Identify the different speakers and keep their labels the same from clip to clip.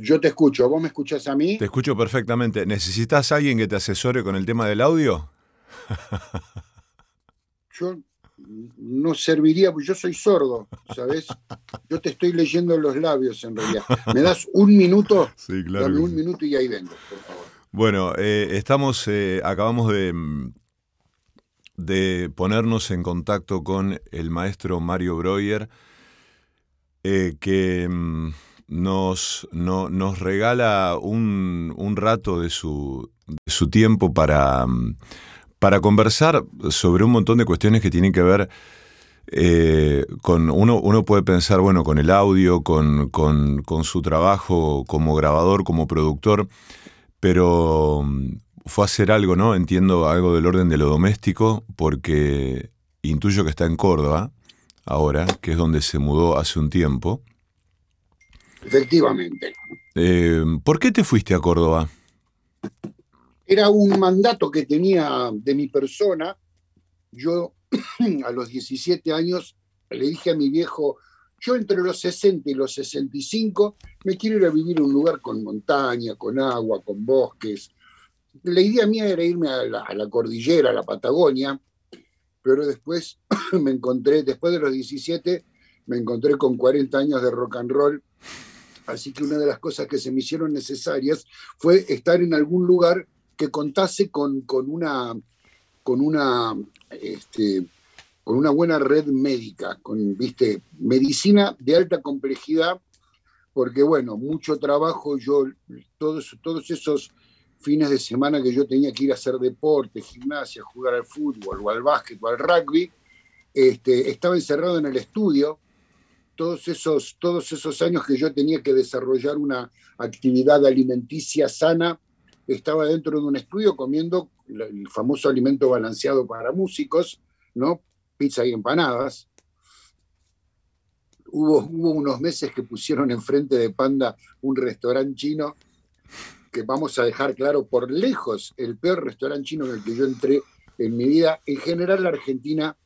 Speaker 1: Yo te escucho, ¿vos me escuchás a mí?
Speaker 2: Te escucho perfectamente. ¿Necesitas alguien que te asesore con el tema del audio?
Speaker 1: yo no serviría, porque yo soy sordo, ¿sabes? Yo te estoy leyendo los labios en realidad. ¿Me das un minuto?
Speaker 2: Sí, claro.
Speaker 1: Dame un minuto y ahí vengo, por favor.
Speaker 2: Bueno, eh, estamos, eh, acabamos de, de ponernos en contacto con el maestro Mario Breuer, eh, que mm, nos, no- nos regala un, un rato de su, de su tiempo para, para conversar sobre un montón de cuestiones que tienen que ver eh, con uno, uno puede pensar, bueno, con el audio, con, con- con su trabajo como grabador, como productor, pero mm, fue a hacer algo, ¿no? Entiendo algo del orden de lo doméstico, porque intuyo que está en Córdoba ahora, que es donde se mudó hace un tiempo.
Speaker 1: Efectivamente.
Speaker 2: Eh, ¿Por qué te fuiste a Córdoba?
Speaker 1: Era un mandato que tenía de mi persona. Yo a los 17 años le dije a mi viejo, yo entre los 60 y los 65 me quiero ir a vivir a un lugar con montaña, con agua, con bosques. La idea mía era irme a la, a la cordillera, a la Patagonia, pero después me encontré, después de los 17, me encontré con 40 años de rock and roll. Así que una de las cosas que se me hicieron necesarias fue estar en algún lugar que contase con, con una, con una, este, con una buena red médica, con, viste, medicina de alta complejidad, porque bueno, mucho trabajo, yo, todos, todos esos fines de semana que yo tenía que ir a hacer deporte, gimnasia, jugar al fútbol o al básquet o al rugby, este, estaba encerrado en el estudio, todos esos, todos esos años que yo tenía que desarrollar una actividad alimenticia sana, estaba dentro de un estudio comiendo el famoso alimento balanceado para músicos, ¿no? Pizza y empanadas. Hubo, hubo unos meses que pusieron enfrente de Panda un restaurante chino que vamos a dejar claro por lejos el peor restaurante chino en el que yo entré en mi vida. En general, la Argentina,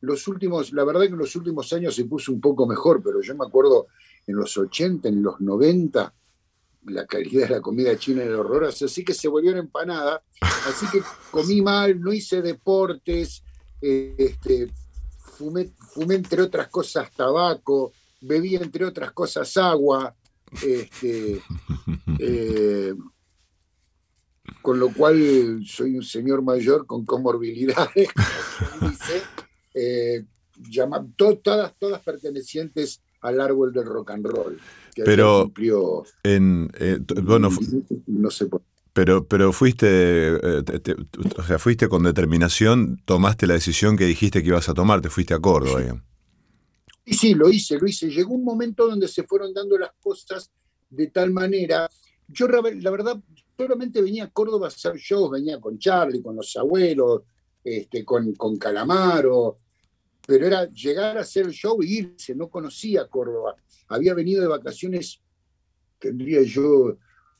Speaker 1: los últimos, la verdad que en los últimos años se puso un poco mejor, pero yo me acuerdo en los 80, en los 90, la calidad de la comida china era horrorosa, así que se volvió una empanada, así que comí mal, no hice deportes, eh, este, fumé, fumé entre otras cosas tabaco, bebí entre otras cosas agua, este, eh, con lo cual soy un señor mayor con comorbilidades, como dice, eh, llama- to- todas, todas pertenecientes al árbol del rock and roll. Que
Speaker 2: Pero-
Speaker 1: cumplió,
Speaker 2: En, eh, bueno, fu-
Speaker 1: no sé por
Speaker 2: pero, pero fuiste, eh, te- te- o sea, fuiste con determinación, tomaste la decisión que dijiste que ibas a tomar, te fuiste a Córdoba.
Speaker 1: Sí, sí, lo hice, lo hice. Llegó un momento donde se fueron dando las cosas de tal manera. Yo, la verdad, solamente venía a Córdoba a hacer shows, venía con Charlie, con los abuelos, este, con, con Calamaro, pero era llegar a hacer el show e irse, no conocía Córdoba. Había venido de vacaciones, tendría yo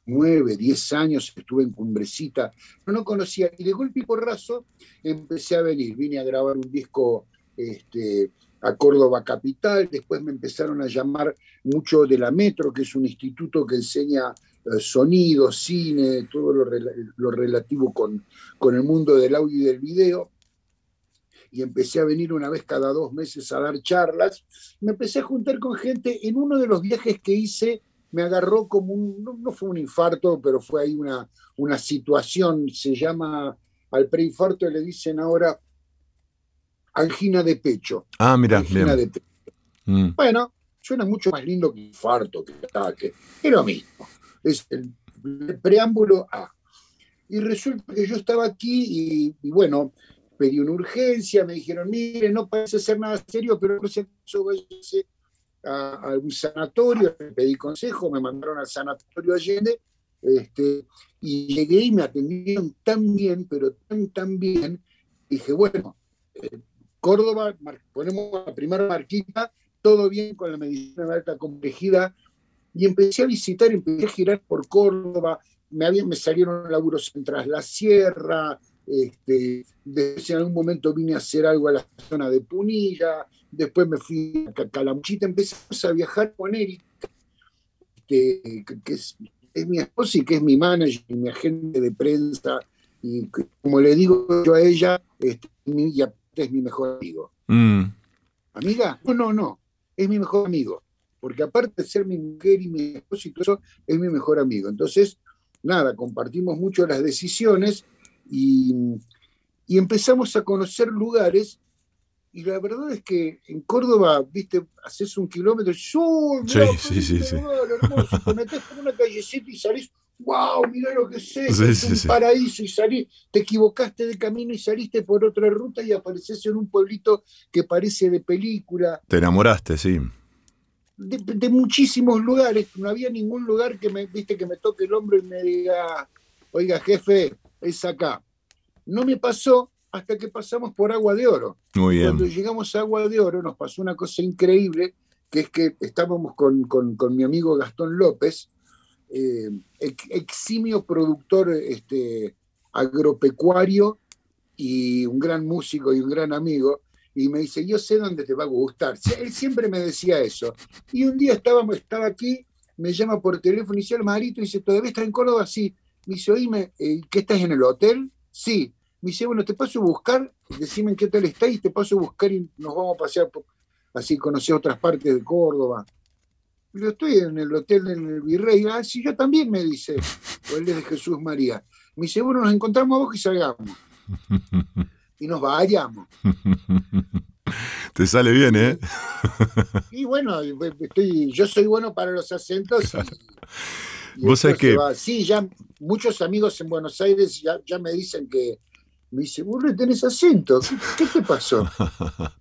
Speaker 1: nueve, diez años, estuve en Cumbrecita, pero no conocía. Y de golpe y porrazo empecé a venir, vine a grabar un disco este, a Córdoba Capital, después me empezaron a llamar mucho de la Metro, que es un instituto que enseña sonido, cine, todo lo, lo relativo con, con el mundo del audio y del video. Y empecé a venir una vez cada dos meses a dar charlas. Me empecé a juntar con gente. En uno de los viajes que hice me agarró como un, no, no fue un infarto, pero fue ahí una, una situación, se llama, al preinfarto le dicen ahora angina de pecho.
Speaker 2: Ah, mira,
Speaker 1: angina
Speaker 2: bien.
Speaker 1: de pecho.
Speaker 2: Mm.
Speaker 1: Bueno, suena mucho más lindo que infarto, que ataque. Es lo mismo. Es el, preámbulo A. Y resulta que yo estaba aquí y, bueno, pedí una urgencia, me dijeron, mire, no parece ser nada serio, pero por si acaso váyase a, a un sanatorio, pedí consejo, me mandaron al sanatorio Allende, este, y llegué y me atendieron tan bien, pero tan, tan bien, dije, bueno, eh, Córdoba, ponemos la primera marquita, todo bien con la medicina de alta complejidad, y empecé a visitar, empecé a girar por Córdoba, me, habían, me salieron laburos en Tras la Sierra, este, después en algún momento vine a hacer algo a la zona de Punilla, después me fui a Ca- Calamuchita, empezamos a viajar con Erika, este, que es, mi esposa y que es mi manager y mi agente de prensa. Y como le digo yo a ella, este, es mi mejor amigo. Mm. ¿Amiga? No, no, no. Es mi mejor amigo. Porque aparte de ser mi mujer y mi esposo y todo eso, es mi mejor amigo. Entonces, nada, compartimos mucho las decisiones y, y empezamos a conocer lugares y la verdad es que en Córdoba, viste, haces un kilómetro y ¡oh,
Speaker 2: sí, sí, sí, sí.
Speaker 1: hermoso! Te metes por una callecita y salís, ¡wow! Mira lo que sé, es un paraíso y salís, te equivocaste de camino y saliste por otra ruta y apareces en un pueblito que parece de película.
Speaker 2: Te enamoraste, sí.
Speaker 1: De, muchísimos lugares, no había ningún lugar que me, viste, que me toque el hombro y me diga, oiga, jefe, es acá. No me pasó hasta que pasamos por Agua de Oro.
Speaker 2: Muy bien.
Speaker 1: Cuando llegamos a Agua de Oro nos pasó una cosa increíble, que es que estábamos con, mi amigo Gastón López, eh, eximio productor este, agropecuario y un gran músico y un gran amigo, y me dice, yo sé dónde te va a gustar. Él siempre me decía eso. Y un día estábamos, estaba aquí, me llama por teléfono y dice, el marito, y dice, ¿todavía está en Córdoba? Sí. Me dice, oíme, eh, ¿qué estás en el hotel? Sí. Me dice, bueno, te paso a buscar, decime en qué tal está y te paso a buscar y nos vamos a pasear, así conocer otras partes de Córdoba. Yo estoy en el hotel en el Virrey. Ah, sí, yo también, me dice. O él de Jesús María. Me dice, bueno, nos encontramos a vos y salgamos. Y nos vayamos.
Speaker 2: Te sale bien, ¿eh?
Speaker 1: Y bueno, estoy, yo soy bueno para los acentos.
Speaker 2: Vos sabés que.
Speaker 1: Sí, ya muchos amigos en Buenos Aires ya, ya me dicen que, me dice, vos no tenés acento, ¿qué, te pasó?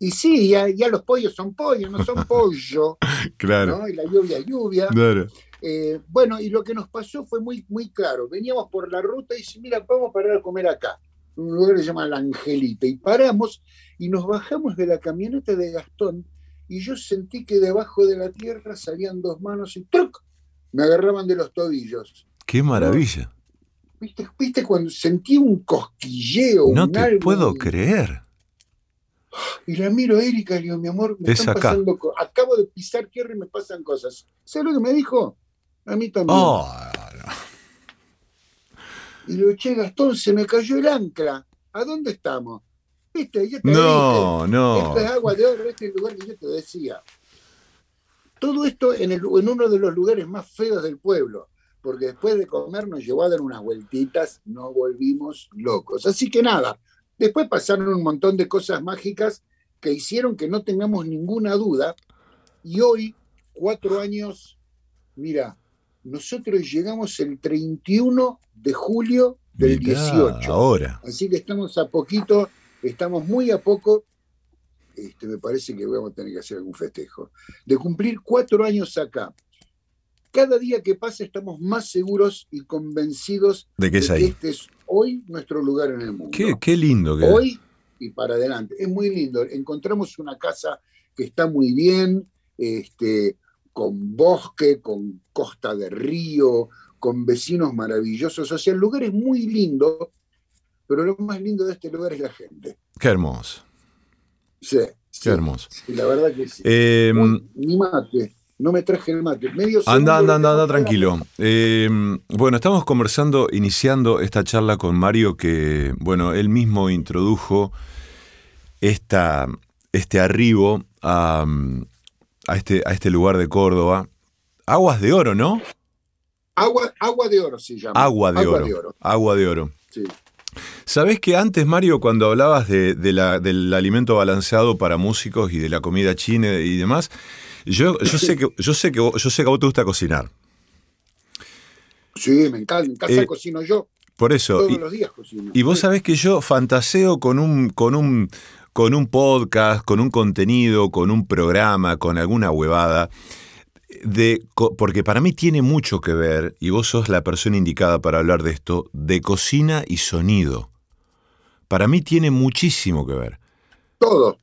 Speaker 1: Y sí, ya, ya, los pollos son pollos, no son pollo.
Speaker 2: claro.
Speaker 1: Y la lluvia, lluvia.
Speaker 2: Claro.
Speaker 1: Eh, bueno, y lo que nos pasó fue muy, muy claro. Veníamos por la ruta y dice, mira, vamos a parar a comer acá. Un lugar que se llama La Angelita. Y paramos y nos bajamos de la camioneta de Gastón y yo sentí que debajo de la tierra salían dos manos y ¡truc! Me agarraban de los tobillos.
Speaker 2: ¡Qué maravilla!
Speaker 1: ¿Viste, cuando sentí un cosquilleo?
Speaker 2: No te puedo creer.
Speaker 1: Y la miro a Erika y le digo, mi amor, me están pasando Acabo de pisar tierra y me pasan cosas. ¿Sabes lo que me dijo? A mí también.
Speaker 2: Oh,
Speaker 1: y le che, Gastón, se me cayó el ancla. ¿A dónde estamos? ¿Viste? Yo te
Speaker 2: no, no.
Speaker 1: Esto es agua de oro, este es el lugar que yo te decía. Todo esto en, el, en uno de los lugares más feos del pueblo porque después de comer nos llevó a dar unas vueltitas, no volvimos locos. Así que nada, después pasaron un montón de cosas mágicas que hicieron que no tengamos ninguna duda. Y hoy, cuatro años, mira, nosotros llegamos el 31 de julio del 18.
Speaker 2: Ahora.
Speaker 1: Así que estamos a poquito, estamos muy a poco. Este, me parece que vamos a tener que hacer algún festejo. De cumplir cuatro años acá cada día que pasa estamos más seguros y convencidos
Speaker 2: de que,
Speaker 1: este es hoy nuestro lugar en el mundo.
Speaker 2: Qué, lindo que
Speaker 1: Hoy y para adelante. Es muy lindo. Encontramos una casa que está muy bien, este, con bosque, con costa de río, con vecinos maravillosos. O sea, el lugar es muy lindo, pero lo más lindo de este lugar es la gente.
Speaker 2: Qué hermoso.
Speaker 1: Sí.
Speaker 2: Qué hermoso.
Speaker 1: la verdad que sí.
Speaker 2: Eh,
Speaker 1: ni mate. No me traje el mate.
Speaker 2: anda, anda, anda, anda, tranquilo. Eh, bueno, estamos conversando, iniciando esta charla con Mario, que, bueno, él mismo introdujo esta, este arribo a, este, a este lugar de Córdoba. Aguas de Oro, ¿no?
Speaker 1: Agua, agua de Oro se llama.
Speaker 2: Agua de, oro. Agua de Oro.
Speaker 1: Sí.
Speaker 2: ¿Sabés que antes, Mario, cuando hablabas de, la, del alimento balanceado para músicos y de la comida china y demás, yo, yo sé que yo sé que yo sé que a vos te gusta cocinar.
Speaker 1: Sí, me encanta, en casa eh, cocino yo.
Speaker 2: Por eso.
Speaker 1: Todos los días cocino.
Speaker 2: Y vos sabés que yo fantaseo con un, con un, con un podcast, con un contenido, con un programa, con alguna huevada. De, porque para mí tiene mucho que ver, y vos sos la persona indicada para hablar de esto, de cocina y sonido. Para mí tiene muchísimo que ver.
Speaker 1: Todo.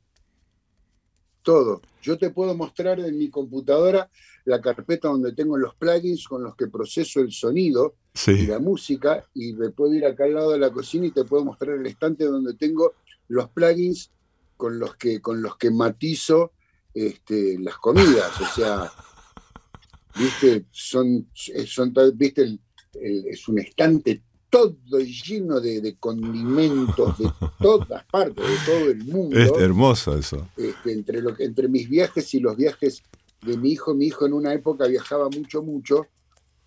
Speaker 1: Todo. Yo te puedo mostrar en mi computadora la carpeta donde tengo los plugins con los que proceso el sonido y la música, y me puedo ir acá al lado de la cocina y te puedo mostrar el estante donde tengo los plugins con los que, con los que matizo este, las comidas. O sea, ¿viste? Son, son ¿viste? es un estante todo lleno de, condimentos de todas partes, de todo el mundo.
Speaker 2: Es hermoso eso.
Speaker 1: Este, entre, lo, entre mis viajes y los viajes de mi hijo, mi hijo en una época viajaba mucho, mucho,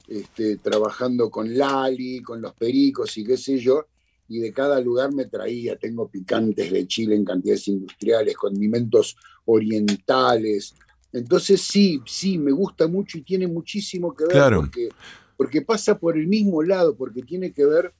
Speaker 1: este, trabajando con Lali, con los pericos y qué sé yo, y de cada lugar me traía, tengo picantes de Chile en cantidades industriales, condimentos orientales. Entonces sí, sí, me gusta mucho y tiene muchísimo que ver porque, porque pasa por el mismo lado, porque tiene que ver,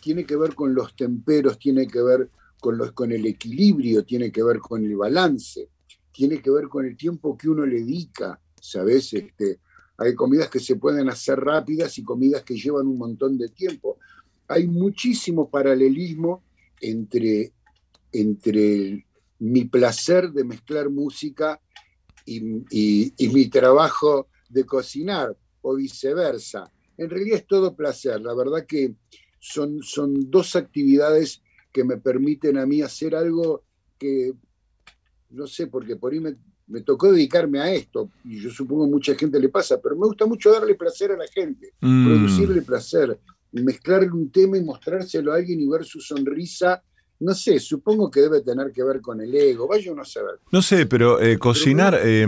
Speaker 1: tiene que ver con los temperos, tiene que ver con, los, con el equilibrio, tiene que ver con el balance, tiene que ver con el tiempo que uno le dedica, ¿sabes? Este, hay comidas que se pueden hacer rápidas y comidas que llevan un montón de tiempo hay muchísimo paralelismo entre, entre mi placer de mezclar música y, mi trabajo de cocinar, o viceversa. En realidad es todo placer. La verdad que son, son dos actividades que me permiten a mí hacer algo que, no sé, porque por ahí me, tocó dedicarme a esto, y yo supongo mucha gente le pasa, pero me gusta mucho darle placer a la gente, mm. producirle placer, mezclar un tema y mostrárselo a alguien y ver su sonrisa, no sé, supongo que debe tener que ver con el ego, vaya uno a saber.
Speaker 2: No sé, pero eh, cocinar, eh,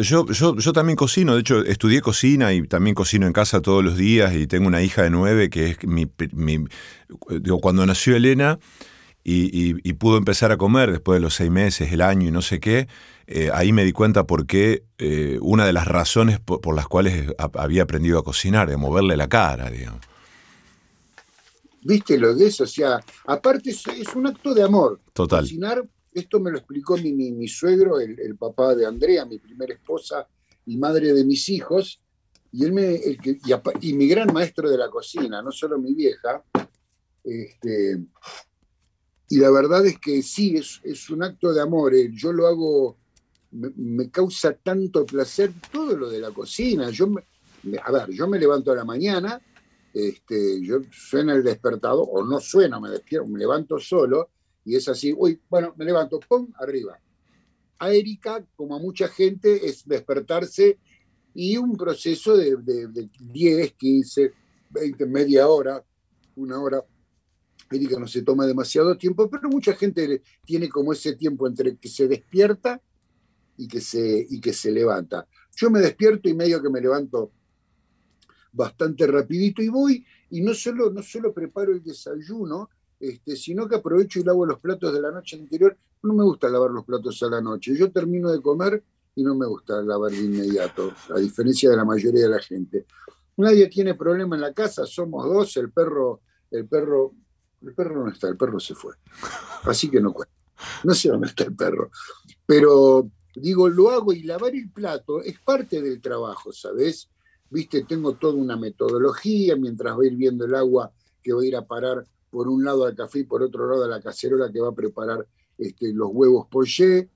Speaker 2: yo, yo, yo, también cocino, de hecho estudié cocina y también cocino en casa todos los días y tengo una hija de nueve que es mi, digo, cuando nació Elena y, pudo empezar a comer después de los seis meses, el año y no sé qué, eh, ahí me di cuenta por qué una de las razones por, por las cuales había aprendido a cocinar, de moverle la cara, digamos.
Speaker 1: ¿Viste lo de eso? O sea, aparte es, un acto de amor.
Speaker 2: Total.
Speaker 1: Cocinar, esto me lo explicó mi, mi, suegro, el, papá de Andrea, mi primera esposa y madre de mis hijos, y, él me, y, mi gran maestro de la cocina, no solo mi vieja. Este, y la verdad es que sí, es, es un acto de amor. Eh, yo lo hago, me, causa tanto placer todo lo de la cocina. Yo a ver, yo me levanto a la mañana este, yo suena el despertador, o no suena, me despierto, me levanto solo, y es así, uy, bueno, me levanto, ¡pum!, arriba. A Erika, como a mucha gente, es despertarse y un proceso de, de 10, 15, 20, media hora, una hora. Erika no se toma demasiado tiempo, pero mucha gente tiene como ese tiempo entre que se despierta y que se, y que se levanta. Yo me despierto y medio que me levanto bastante rapidito y voy y no solo, no solo preparo el desayuno, este, sino que aprovecho y lavo los platos de la noche anterior. No me gusta lavar los platos a la noche. Yo termino de comer y no me gusta lavar de inmediato, a diferencia de la mayoría de la gente. Nadie tiene problema en la casa, somos dos, el perro, el perro, el perro no está, el perro se fue. Así que no cuenta. No sé dónde está el perro. Pero digo, lo hago y lavar el plato es parte del trabajo, ¿sabes? Viste, tengo toda una metodología, mientras va hirviendo el agua que va a ir a parar por un lado al café y por otro lado a la cacerola que va a preparar este, los huevos poché.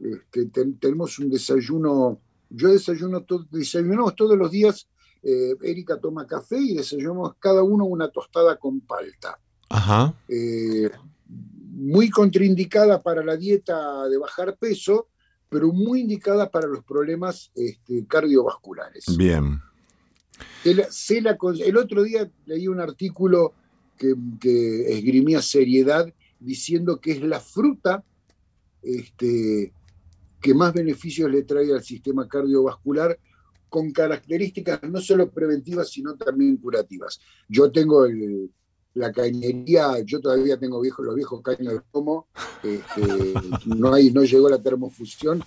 Speaker 1: Este, tenemos un desayuno, yo desayuno desayunamos todos los días, eh, Erika toma café y desayunamos cada uno una tostada con palta.
Speaker 2: Ajá.
Speaker 1: Eh, muy contraindicada para la dieta de bajar peso, pero muy indicada para los problemas este, cardiovasculares.
Speaker 2: Bien
Speaker 1: el otro día leí un artículo que, esgrimía seriedad diciendo que es la fruta este, que más beneficios le trae al sistema cardiovascular con características no solo preventivas, sino también curativas. Yo tengo la cañería, yo todavía tengo viejos, los viejos caños de pomo, este, no, hay, no llegó la termofusión,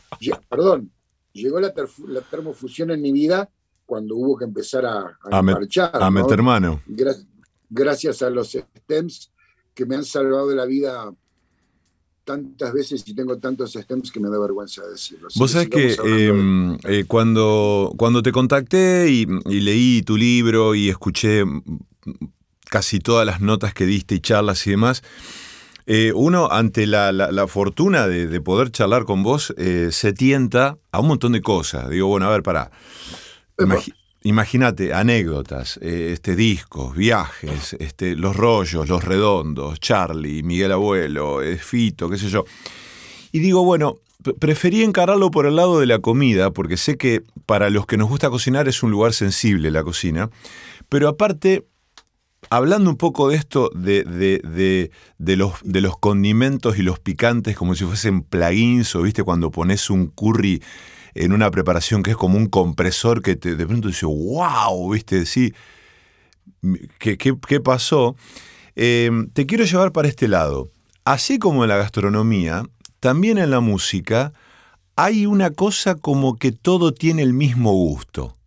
Speaker 1: perdón, llegó la, la termofusión en mi vida cuando hubo que empezar a,
Speaker 2: a, marchar. A meter mano.
Speaker 1: gracias a los stems que me han salvado la vida tantas veces y tengo tantos stems que me da vergüenza decirlo.
Speaker 2: Vos sabés que em, eh, cuando, cuando te contacté y, leí tu libro y escuché casi todas las notas que diste y charlas y demás, eh, uno ante la, fortuna de, poder charlar con vos eh, se tienta a un montón de cosas. Digo, bueno, a ver, pará. Imagínate, anécdotas, eh, este, discos, viajes, este, los rollos, los redondos, Charlie, Miguel Abuelo, eh, Fito, qué sé yo. Y digo, bueno, preferí encararlo por el lado de la comida, porque sé que para los que nos gusta cocinar es un lugar sensible la cocina, pero aparte, hablando un poco de esto, de, de, los, de los condimentos y los picantes como si fuesen plugins o viste cuando pones un curry en una preparación que es como un compresor que te, de pronto dice, wow, viste, sí, ¿qué, qué, pasó? Eh, te quiero llevar para este lado. Así como en la gastronomía, también en la música hay una cosa como que todo tiene el mismo gusto.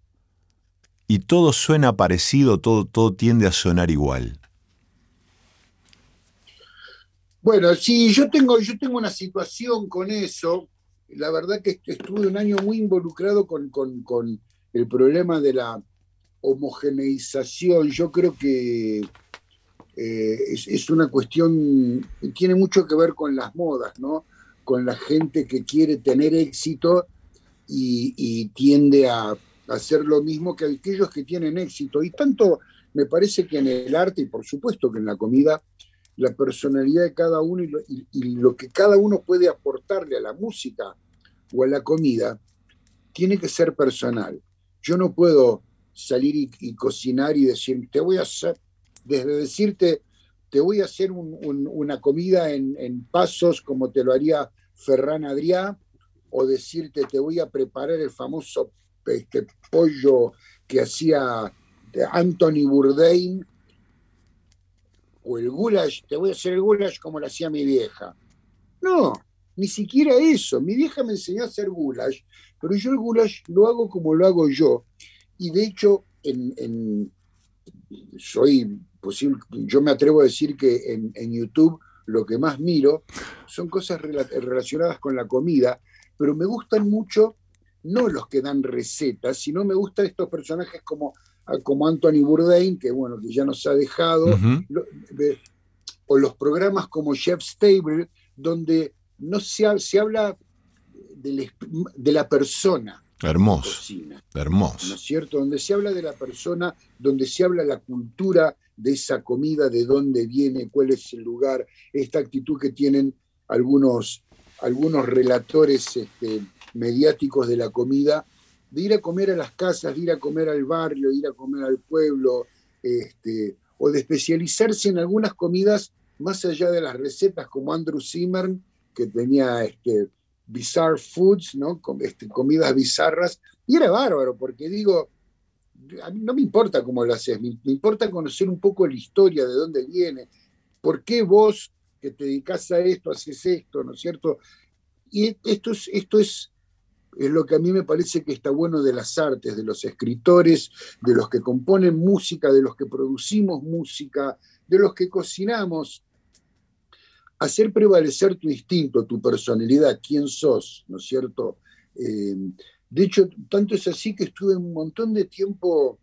Speaker 2: Y todo suena parecido, todo, todo tiende a sonar igual.
Speaker 1: Bueno, sí, yo tengo, yo tengo una situación con eso. La verdad que estuve un año muy involucrado con, el problema de la homogeneización. Yo creo que eh, es, una cuestión, tiene mucho que ver con las modas, ¿no? con la gente que quiere tener éxito y, tiende a hacer lo mismo que aquellos que tienen éxito. Y tanto me parece que en el arte, y por supuesto que en la comida, la personalidad de cada uno y lo, que cada uno puede aportarle a la música o a la comida, tiene que ser personal. Yo no puedo salir y, cocinar y decir, te voy a hacer, desde decirte, te voy a hacer una comida en, pasos como te lo haría Ferran Adrià o decirte te voy a preparar el famoso este, pollo que hacía Anthony Bourdain o el goulash, te voy a hacer el goulash como lo hacía mi vieja. No, ni siquiera eso. Mi vieja me enseñó a hacer goulash, pero yo el goulash lo hago como lo hago yo. Y de hecho, en, soy posible, yo me atrevo a decir que en, YouTube lo que más miro son cosas relacionadas con la comida, pero me gustan mucho no los que dan recetas, sino me gustan estos personajes como, como Anthony Bourdain, que bueno, que ya nos ha dejado, o los programas como Chef's Table, donde no se, se habla de, de la persona,
Speaker 2: Hermoso. Hermoso.
Speaker 1: ¿No es cierto? Donde se habla de la persona, donde se habla la cultura de esa comida, de dónde viene, cuál es el lugar, esta actitud que tienen algunos, algunos relatores este, mediáticos de la comida, de ir a comer a las casas, de ir a comer al barrio, de ir a comer al pueblo, este, o de especializarse en algunas comidas más allá de las recetas, como Andrew Zimmern, que tenía este, Bizarre Foods, ¿no? Este, comidas bizarras, y era bárbaro, porque digo, a mí no me importa cómo lo haces, me, importa conocer un poco la historia, de dónde viene, por qué vos que te dedicas a esto, haces esto, ¿no es cierto? Y esto es, esto es, es lo que a mí me parece que está bueno de las artes, de los escritores, de los que componen música, de los que producimos música, de los que cocinamos hacer prevalecer tu instinto, tu personalidad, quién sos, ¿no es cierto? Eh, de hecho, tanto es así que estuve un montón de tiempo.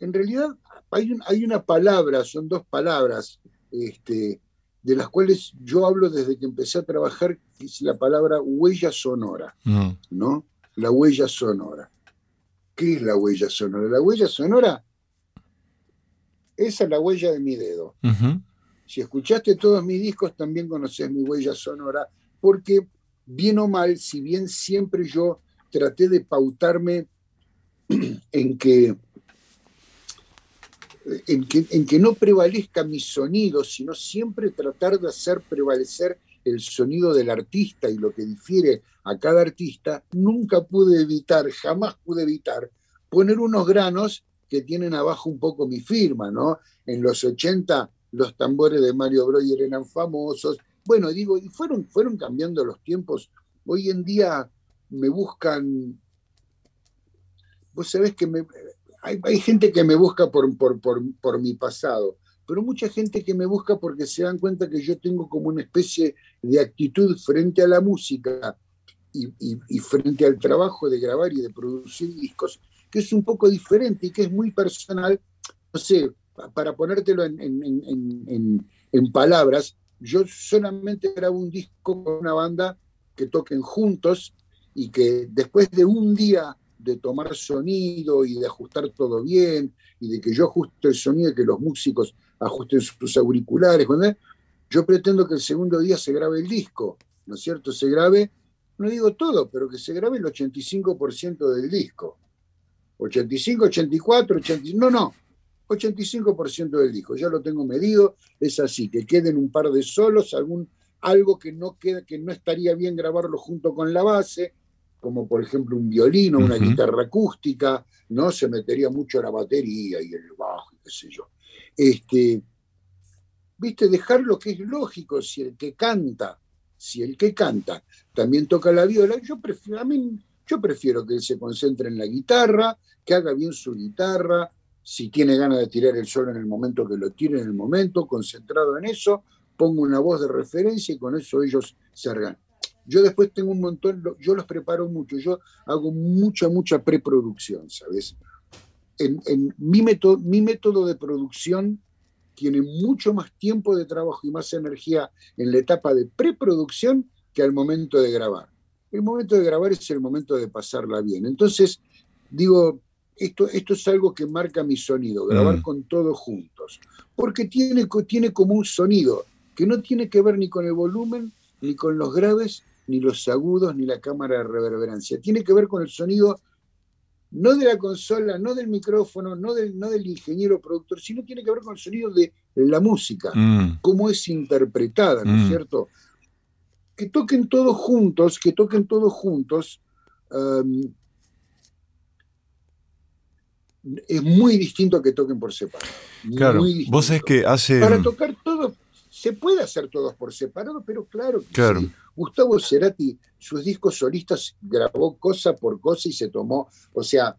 Speaker 1: En realidad, hay, hay una palabra, son dos palabras, este, de las cuales yo hablo desde que empecé a trabajar, que es la palabra huella sonora, mm. ¿no? La huella sonora. ¿Qué es la huella sonora? La huella sonora, esa es la huella de mi dedo. Si escuchaste todos mis discos, también conoces mi huella sonora, porque bien o mal, si bien siempre yo traté de pautarme en que, en que, no prevalezca mi sonido, sino siempre tratar de hacer prevalecer el sonido del artista y lo que difiere a cada artista, nunca pude evitar, jamás pude evitar poner unos granos que tienen abajo un poco mi firma, ¿no? En los 80 los tambores de Mario Breuer eran famosos. Bueno, digo, y fueron, fueron cambiando los tiempos. Hoy en día me buscan, vos sabés que me, hay, gente que me busca por, mi pasado, pero mucha gente que me busca porque se dan cuenta que yo tengo como una especie de actitud frente a la música y, y, frente al trabajo de grabar y de producir discos, que es un poco diferente y que es muy personal. No sé, para ponértelo en, palabras, yo solamente grabo un disco con una banda que toquen juntos y que después de un día de tomar sonido y de ajustar todo bien y de que yo ajuste el sonido y que los músicos ajusten sus auriculares, yo pretendo que el segundo día se grabe el disco. ¿no es cierto? Se grabe, no digo todo, pero que se grabe el 85% del disco. 85, 84, 85, no, no, 85% del disco, ya lo tengo medido, es así, que queden un par de solos, algún, algo que no, queda, que no estaría bien grabarlo junto con la base, como por ejemplo un violino, una guitarra acústica, ¿no? Se metería mucho la batería y el bajo, qué sé yo. Este, viste, dejar lo que es lógico, si el que canta, si el que canta también toca la viola, yo prefiero, a mí, yo prefiero que él se concentre en la guitarra, que haga bien su guitarra, si tiene ganas de tirar el solo en el momento que lo tire en el momento, concentrado en eso, pongo una voz de referencia y con eso ellos se hagan. Yo después tengo un montón, yo los preparo mucho, yo hago mucha, mucha preproducción, ¿sabes? En, mi, método, mi método de producción tiene mucho más tiempo de trabajo y más energía en la etapa de preproducción que al momento de grabar. El momento de grabar es el momento de pasarla bien. Entonces, digo, esto, esto es algo que marca mi sonido, grabar mm. con todos juntos, porque tiene, tiene como un sonido que no tiene que ver ni con el volumen, ni con los graves, ni los agudos, ni la cámara de reverberancia. Tiene que ver con el sonido no de la consola, no del micrófono, no del, no del ingeniero productor, sino tiene que ver con el sonido de la música, mm. cómo es interpretada, ¿no es mm. cierto? Que toquen todos juntos, que toquen todos juntos, um, es muy distinto a que toquen por separado.
Speaker 2: Claro, vos es que hace...
Speaker 1: Para tocar todos, se puede hacer todos por separado, pero claro que claro. Gustavo Cerati, sus discos solistas, grabó cosa por cosa y se tomó, o sea,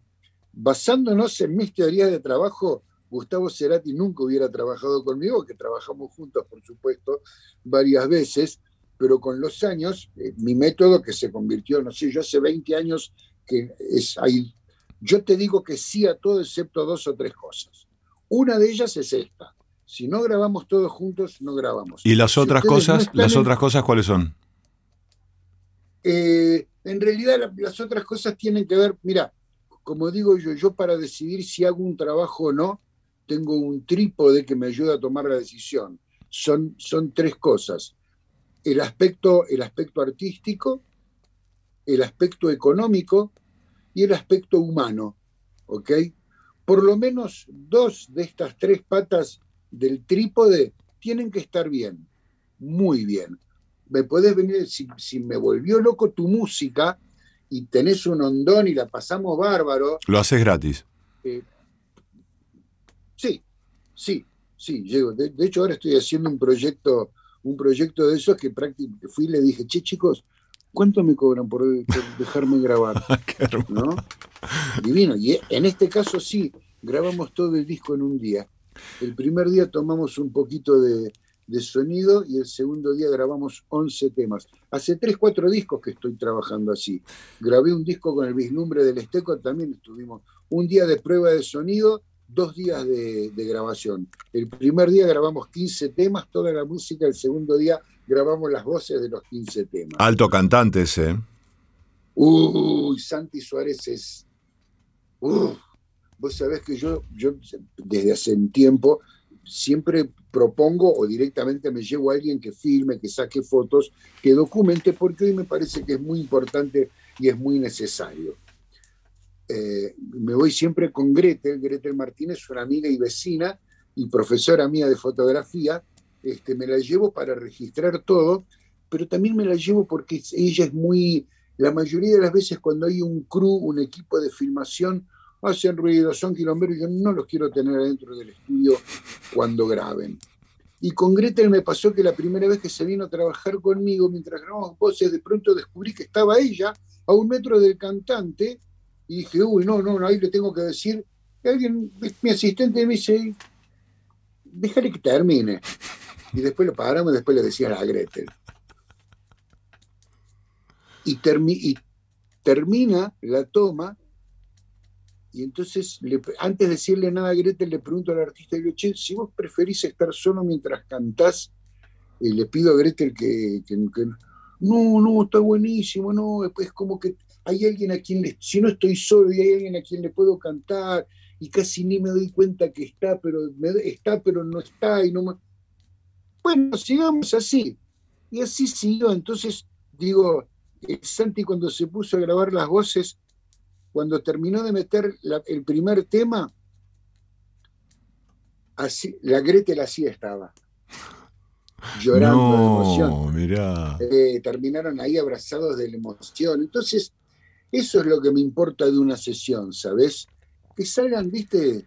Speaker 1: basándonos en mis teorías de trabajo, Gustavo Cerati nunca hubiera trabajado conmigo, que trabajamos juntos, por supuesto, varias veces, pero con los años, eh, mi método que se convirtió, no sé, yo hace 20 años que es, hay, yo te digo que sí a todo excepto dos o tres cosas. Una de ellas es esta. Si no grabamos todos juntos, no grabamos.
Speaker 2: ¿Y las otras cosas? ¿Las otras cosas cuáles son?
Speaker 1: Eh, en realidad las otras cosas tienen que ver, mira, como digo yo, yo para decidir si hago un trabajo o no, tengo un trípode que me ayuda a tomar la decisión. Son, son tres cosas. El aspecto, el aspecto artístico, el aspecto económico y el aspecto humano. ¿Ok? Por lo menos dos de estas tres patas del trípode tienen que estar bien, muy bien me puedes venir, si, me volvió loco tu música y tenés un hondón y la pasamos bárbaro.
Speaker 2: Lo haces gratis.
Speaker 1: Eh, sí, sí, sí, llego. De, hecho, ahora estoy haciendo un proyecto, un proyecto de esos que prácticamente fui y le dije, che, chicos, ¿cuánto me cobran por, dejarme grabar? ¿No? Divino. Y en este caso sí, grabamos todo el disco en un día. El primer día tomamos un poquito de, de sonido y el segundo día grabamos 11 temas. Hace 3, 4 discos que estoy trabajando así. Grabé un disco con el vislumbre del Esteco, también estuvimos un día de prueba de sonido, dos días de, grabación. El primer día grabamos 15 temas, toda la música, el segundo día grabamos las voces de los 15 temas.
Speaker 2: Alto cantante ese. ¿eh?
Speaker 1: Uy, Santi Suárez es... vos sabés que yo, yo desde hace un tiempo siempre propongo o directamente me llevo a alguien que filme, que saque fotos, que documente, porque hoy me parece que es muy importante y es muy necesario. Eh, me voy siempre con Gretel, Gretel Martínez, una amiga y vecina y profesora mía de fotografía, este, me la llevo para registrar todo, pero también me la llevo porque ella es muy, la mayoría de las veces cuando hay un crew, un equipo de filmación, hacen ruido, son quilomberos, yo no los quiero tener adentro del estudio cuando graben. Y con Gretel me pasó que la primera vez que se vino a trabajar conmigo, mientras grabamos voces, de pronto descubrí que estaba ella a un metro del cantante y dije, uy, no, no, ahí le tengo que decir. Alguien, mi asistente me dice, déjale que termine. Y después lo paramos y después le decía a Gretel. Y termina la toma y entonces, antes de decirle nada a Gretel, le pregunto al artista, digo, si vos preferís estar solo mientras cantás, eh, le pido a Gretel que, no, no, está buenísimo, no, es como que hay alguien a quien si no estoy solo y hay alguien a quien le puedo cantar y casi ni me doy cuenta que está, pero está, pero no está y no Bueno, sigamos así. Y así siguió. Entonces, digo, Santi cuando se puso a grabar las voces, cuando terminó de meter el primer tema, así, la Gretel así estaba. Llorando de emoción.
Speaker 2: Mirá.
Speaker 1: Eh, terminaron ahí abrazados de la emoción. Entonces, eso es lo que me importa de una sesión, ¿sabes? Que salgan, viste,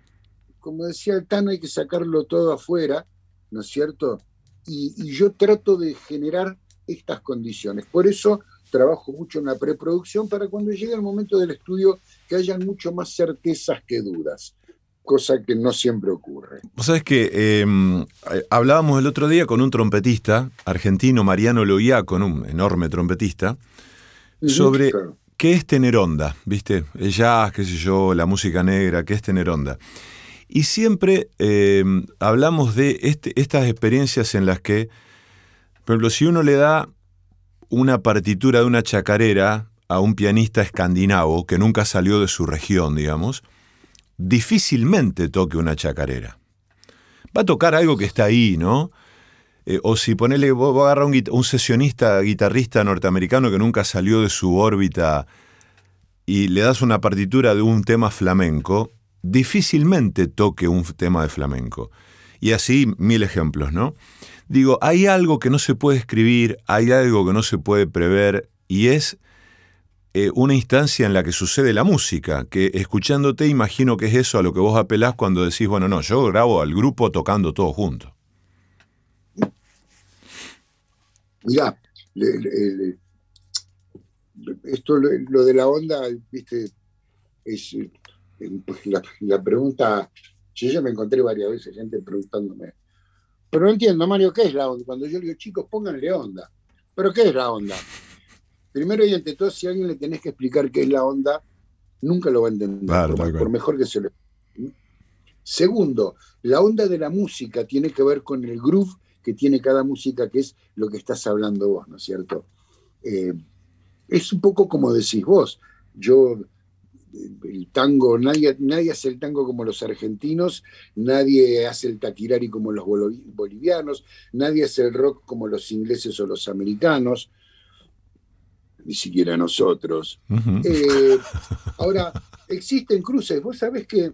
Speaker 1: como decía el Tano, hay que sacarlo todo afuera, ¿no es cierto? y yo trato de generar estas condiciones. Por eso trabajo mucho en la preproducción para cuando llegue el momento del estudio que hayan mucho más certezas que dudas, cosa que no siempre ocurre.
Speaker 2: Vos sabés que em, hablábamos el otro día con un trompetista argentino, Mariano con un enorme trompetista, sobre qué es tener onda, ¿viste? El jazz, qué sé yo, la música negra, qué es tener onda. Y siempre em, hablamos de este, estas experiencias en las que, por ejemplo, si uno le da una partitura de una chacarera a un pianista escandinavo que nunca salió de su región, digamos, difícilmente toque una chacarera. Va a tocar algo que está ahí, ¿no? Eh, o si ponele, vos, a agarrar un, un, sesionista, guitarrista norteamericano que nunca salió de su órbita y le das una partitura de un tema flamenco, difícilmente toque un tema de flamenco. Y así mil ejemplos, ¿no? Digo, hay algo que no se puede escribir, hay algo que no se puede prever y es eh, una instancia en la que sucede la música, que escuchándote imagino que es eso a lo que vos apelás cuando decís, bueno, no, yo grabo al grupo tocando todo junto.
Speaker 1: Mirá, esto lo, de la onda, viste, es eh, pues, la, la pregunta, yo ya me encontré varias veces gente preguntándome, pero no entiendo, Mario, ¿qué es la onda? Cuando yo digo, chicos, pónganle onda. ¿Pero qué es la onda? Primero y ante todo, si a alguien le tenés que explicar qué es la onda, nunca lo va a entender, por, mejor que se lo Segundo, la onda de la música tiene que ver con el groove que tiene cada música, que es lo que estás hablando vos, ¿no es cierto? Eh, es un poco como decís vos. Yo el tango, nadie, nadie hace el tango como los argentinos, nadie hace el taquirari como los bolivianos, nadie hace el rock como los ingleses o los americanos, ni siquiera nosotros. Eh, ahora, existen cruces. Vos sabés que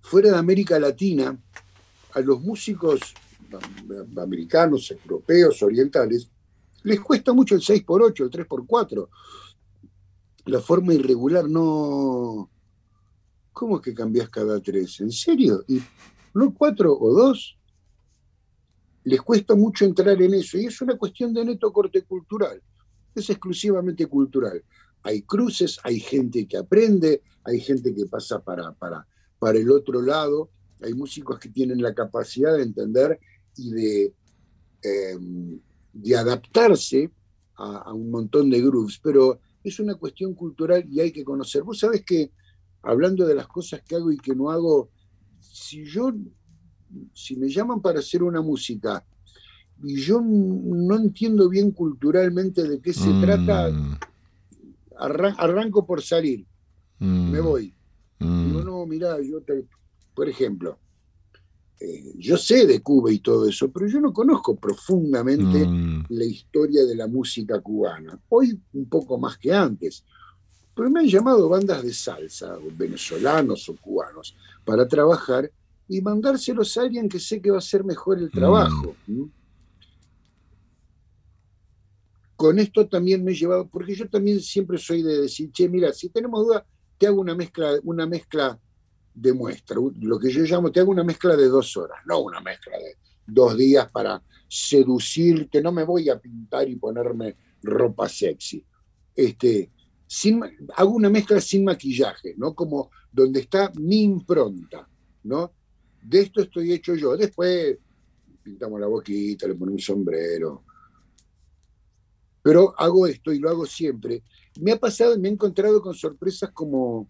Speaker 1: fuera de América Latina, a los músicos americanos, europeos, orientales, les cuesta mucho el 6x8, el 3x4 la forma irregular no... ¿Cómo es que cambias cada tres? ¿En serio? ¿Y no cuatro o dos? Les cuesta mucho entrar en eso y es una cuestión de neto corte cultural. Es exclusivamente cultural. Hay cruces, hay gente que aprende, hay gente que pasa para, para, para el otro lado, hay músicos que tienen la capacidad de entender y de, em, de adaptarse a, a, un montón de grooves, pero es una cuestión cultural y hay que conocer. Vos sabés que, hablando de las cosas que hago y que no hago, si yo, si me llaman para hacer una música y yo no entiendo bien culturalmente de qué se mm. trata, arranco por salir, me mm. voy. Mm. Digo, no, mirá, yo te, por ejemplo, eh, yo sé de Cuba y todo eso, pero yo no conozco profundamente mm. la historia de la música cubana. Hoy un poco más que antes. Pero me han llamado bandas de salsa, venezolanos o cubanos, para trabajar y mandárselos a alguien que sé que va a hacer mejor el trabajo. Mm. Con esto también me he llevado, porque yo también siempre soy de decir, che, mira, si tenemos duda, te hago una mezcla, una mezcla demuestra, lo que yo llamo, te hago una mezcla de dos horas, no una mezcla de dos días para seducirte, no me voy a pintar y ponerme ropa sexy. Este, sin, hago una mezcla sin maquillaje, ¿no? Como donde está mi impronta, ¿no? De esto estoy hecho yo. Después pintamos la boquita, le ponemos un sombrero. Pero hago esto y lo hago siempre. Me ha pasado, me he encontrado con sorpresas como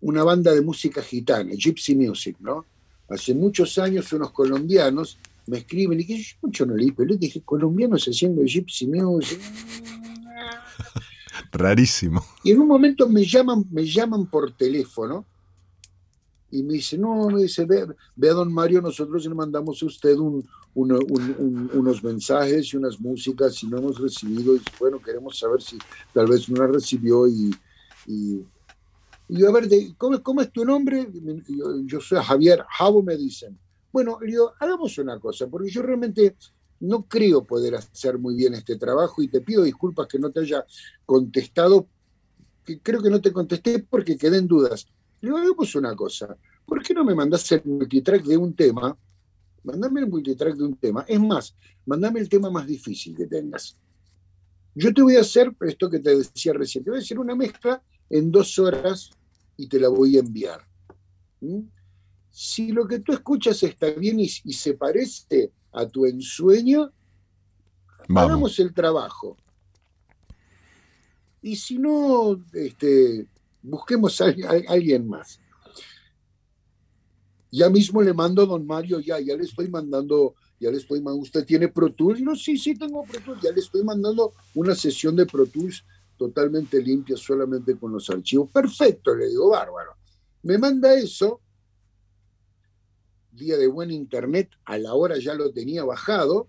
Speaker 1: una banda de música gitana, Gypsy Music, ¿no? Hace muchos años unos colombianos me escriben y que yo mucho no leí, pero les dije, colombianos haciendo Gypsy Music.
Speaker 2: Rarísimo.
Speaker 1: Y en un momento me llaman, me llaman por teléfono y me dice, no, me dice, ve, ve a don Mario, nosotros le mandamos a usted unos mensajes y unas músicas y no hemos recibido, y bueno, queremos saber si tal vez no la recibió y, y, yo, a ver, ¿cómo, ¿cómo, es tu nombre? Yo, soy Javier, Javo me dicen. Bueno, le digo, hagamos una cosa, porque yo realmente no creo poder hacer muy bien este trabajo y te pido disculpas que no te haya contestado, que creo que no te contesté porque quedé en dudas. Le digo, hagamos una cosa, ¿por qué no me mandas el multitrack de un tema? Mandame el multitrack de un tema. Es más, mandame el tema más difícil que tengas. Yo te voy a hacer esto que te decía recién, te voy a hacer una mezcla en dos horas y te la voy a enviar. ¿Mm? Si lo que tú escuchas está bien y, se parece a tu ensueño, hagamos el trabajo. Y si no, este, busquemos a, alguien más. Ya mismo le mando a don Mario, ya, ya le estoy mandando, ya le estoy mandando, ¿usted tiene Pro Tools? No, sí, sí tengo Pro Tools, ya le estoy mandando una sesión de Pro Tools totalmente limpia, solamente con los archivos. Perfecto, le digo, bárbaro. Me manda eso, día de buen internet, a la hora ya lo tenía bajado.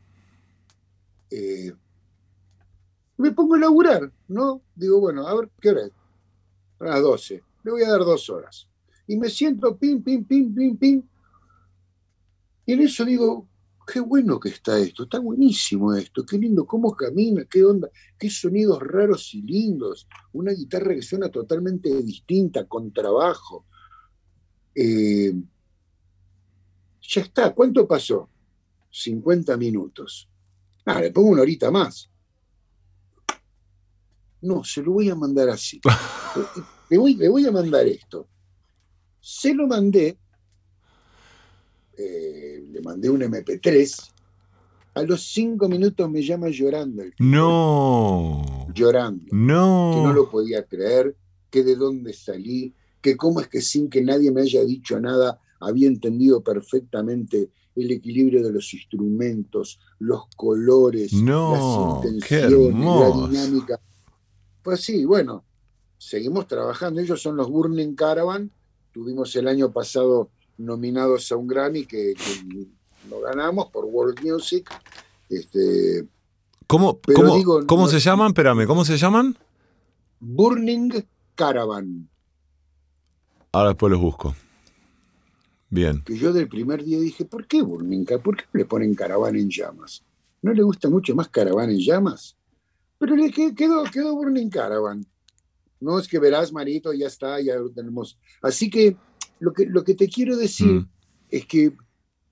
Speaker 1: Eh, me pongo a laburar, ¿no? Digo, bueno, a ver, ¿qué hora a las 12. Le voy a dar dos horas. Y me siento pim, pim, pim, pim, pim. Y en eso digo, qué bueno que está esto, está buenísimo esto, qué lindo, cómo camina, qué onda, qué sonidos raros y lindos, una guitarra que suena totalmente distinta, con trabajo. Eh, ya está, ¿cuánto pasó? 50 minutos. Ah, le pongo una horita más. No, se lo voy a mandar así. le, voy, le voy a mandar esto. Se lo mandé, eh, le mandé un MP3. A los cinco minutos me llama llorando. El
Speaker 2: no.
Speaker 1: Llorando.
Speaker 2: No.
Speaker 1: Que no lo podía creer, que de dónde salí, que cómo es que sin que nadie me haya dicho nada había entendido perfectamente el equilibrio de los instrumentos, los colores, las intenciones, la dinámica. Pues sí, bueno, seguimos trabajando. Ellos son los Burning Caravan. Tuvimos el año pasado nominados a un Grammy que, lo ganamos por World Music. Este,
Speaker 2: ¿Cómo, cómo, se llaman? Espérame, ¿cómo se llaman?
Speaker 1: Burning Caravan.
Speaker 2: Ahora después los busco. Bien.
Speaker 1: Que yo del primer día dije, ¿por qué Burning Caravan? ¿Por qué le ponen caravana en llamas? ¿No le gusta mucho más caravana en llamas? Pero le quedó, quedó Burning Caravan. No es que verás, Marito, ya está, ya lo tenemos. Así que lo que, lo que te quiero decir mm. es que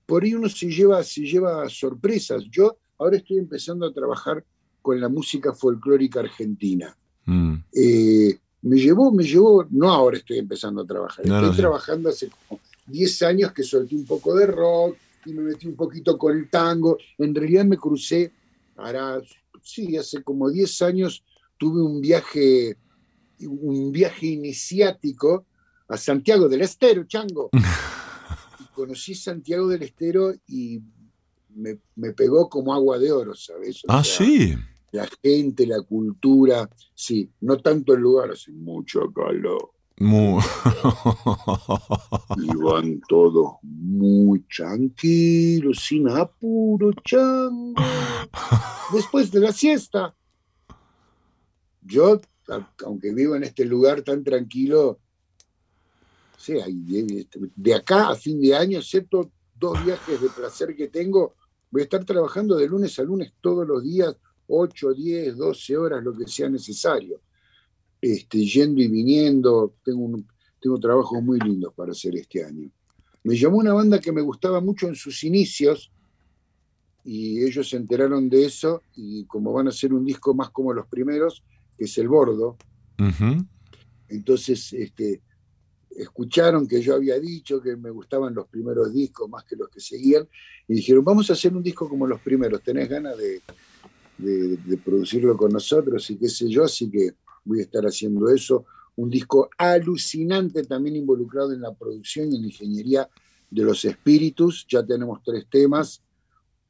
Speaker 1: por ahí uno se lleva, se lleva sorpresas. Yo ahora estoy empezando a trabajar con la música folclórica argentina. Mm. Eh, me llevó, me llevó, no ahora estoy empezando a trabajar, estoy trabajando hace como 10 años que solté un poco de rock y me metí un poquito con el tango. En realidad me crucé, ahora sí, hace como 10 años tuve un viaje, un viaje iniciático a Santiago del Estero, chango. conocí Santiago del Estero y me, pegó como agua de oro, ¿sabes?
Speaker 2: ah, sí.
Speaker 1: La gente, la cultura, sí, no tanto el lugar, hace mucho calor.
Speaker 2: Muy...
Speaker 1: Iban todos muy tranquilos, sin apuro, chango. Después de la siesta. Yo, aunque vivo en este lugar tan tranquilo, de acá a fin de año, excepto dos viajes de placer que tengo, voy a estar trabajando de lunes a lunes todos los días, 8, 10, 12 horas, lo que sea necesario este, yendo y viniendo. Tengo, tengo trabajos muy lindos para hacer este año. Me llamó una banda que me gustaba mucho en sus inicios y ellos se enteraron de eso y como van a hacer un disco más como los primeros, que es El Bordo, entonces este, escucharon que yo había dicho que me gustaban los primeros discos más que los que seguían y dijeron, vamos a hacer un disco como los primeros, ¿tenés ganas de, de producirlo con nosotros y qué sé yo? Así que voy a estar haciendo eso. Un disco alucinante también involucrado en la producción y en la ingeniería de los espíritus. Ya tenemos tres temas,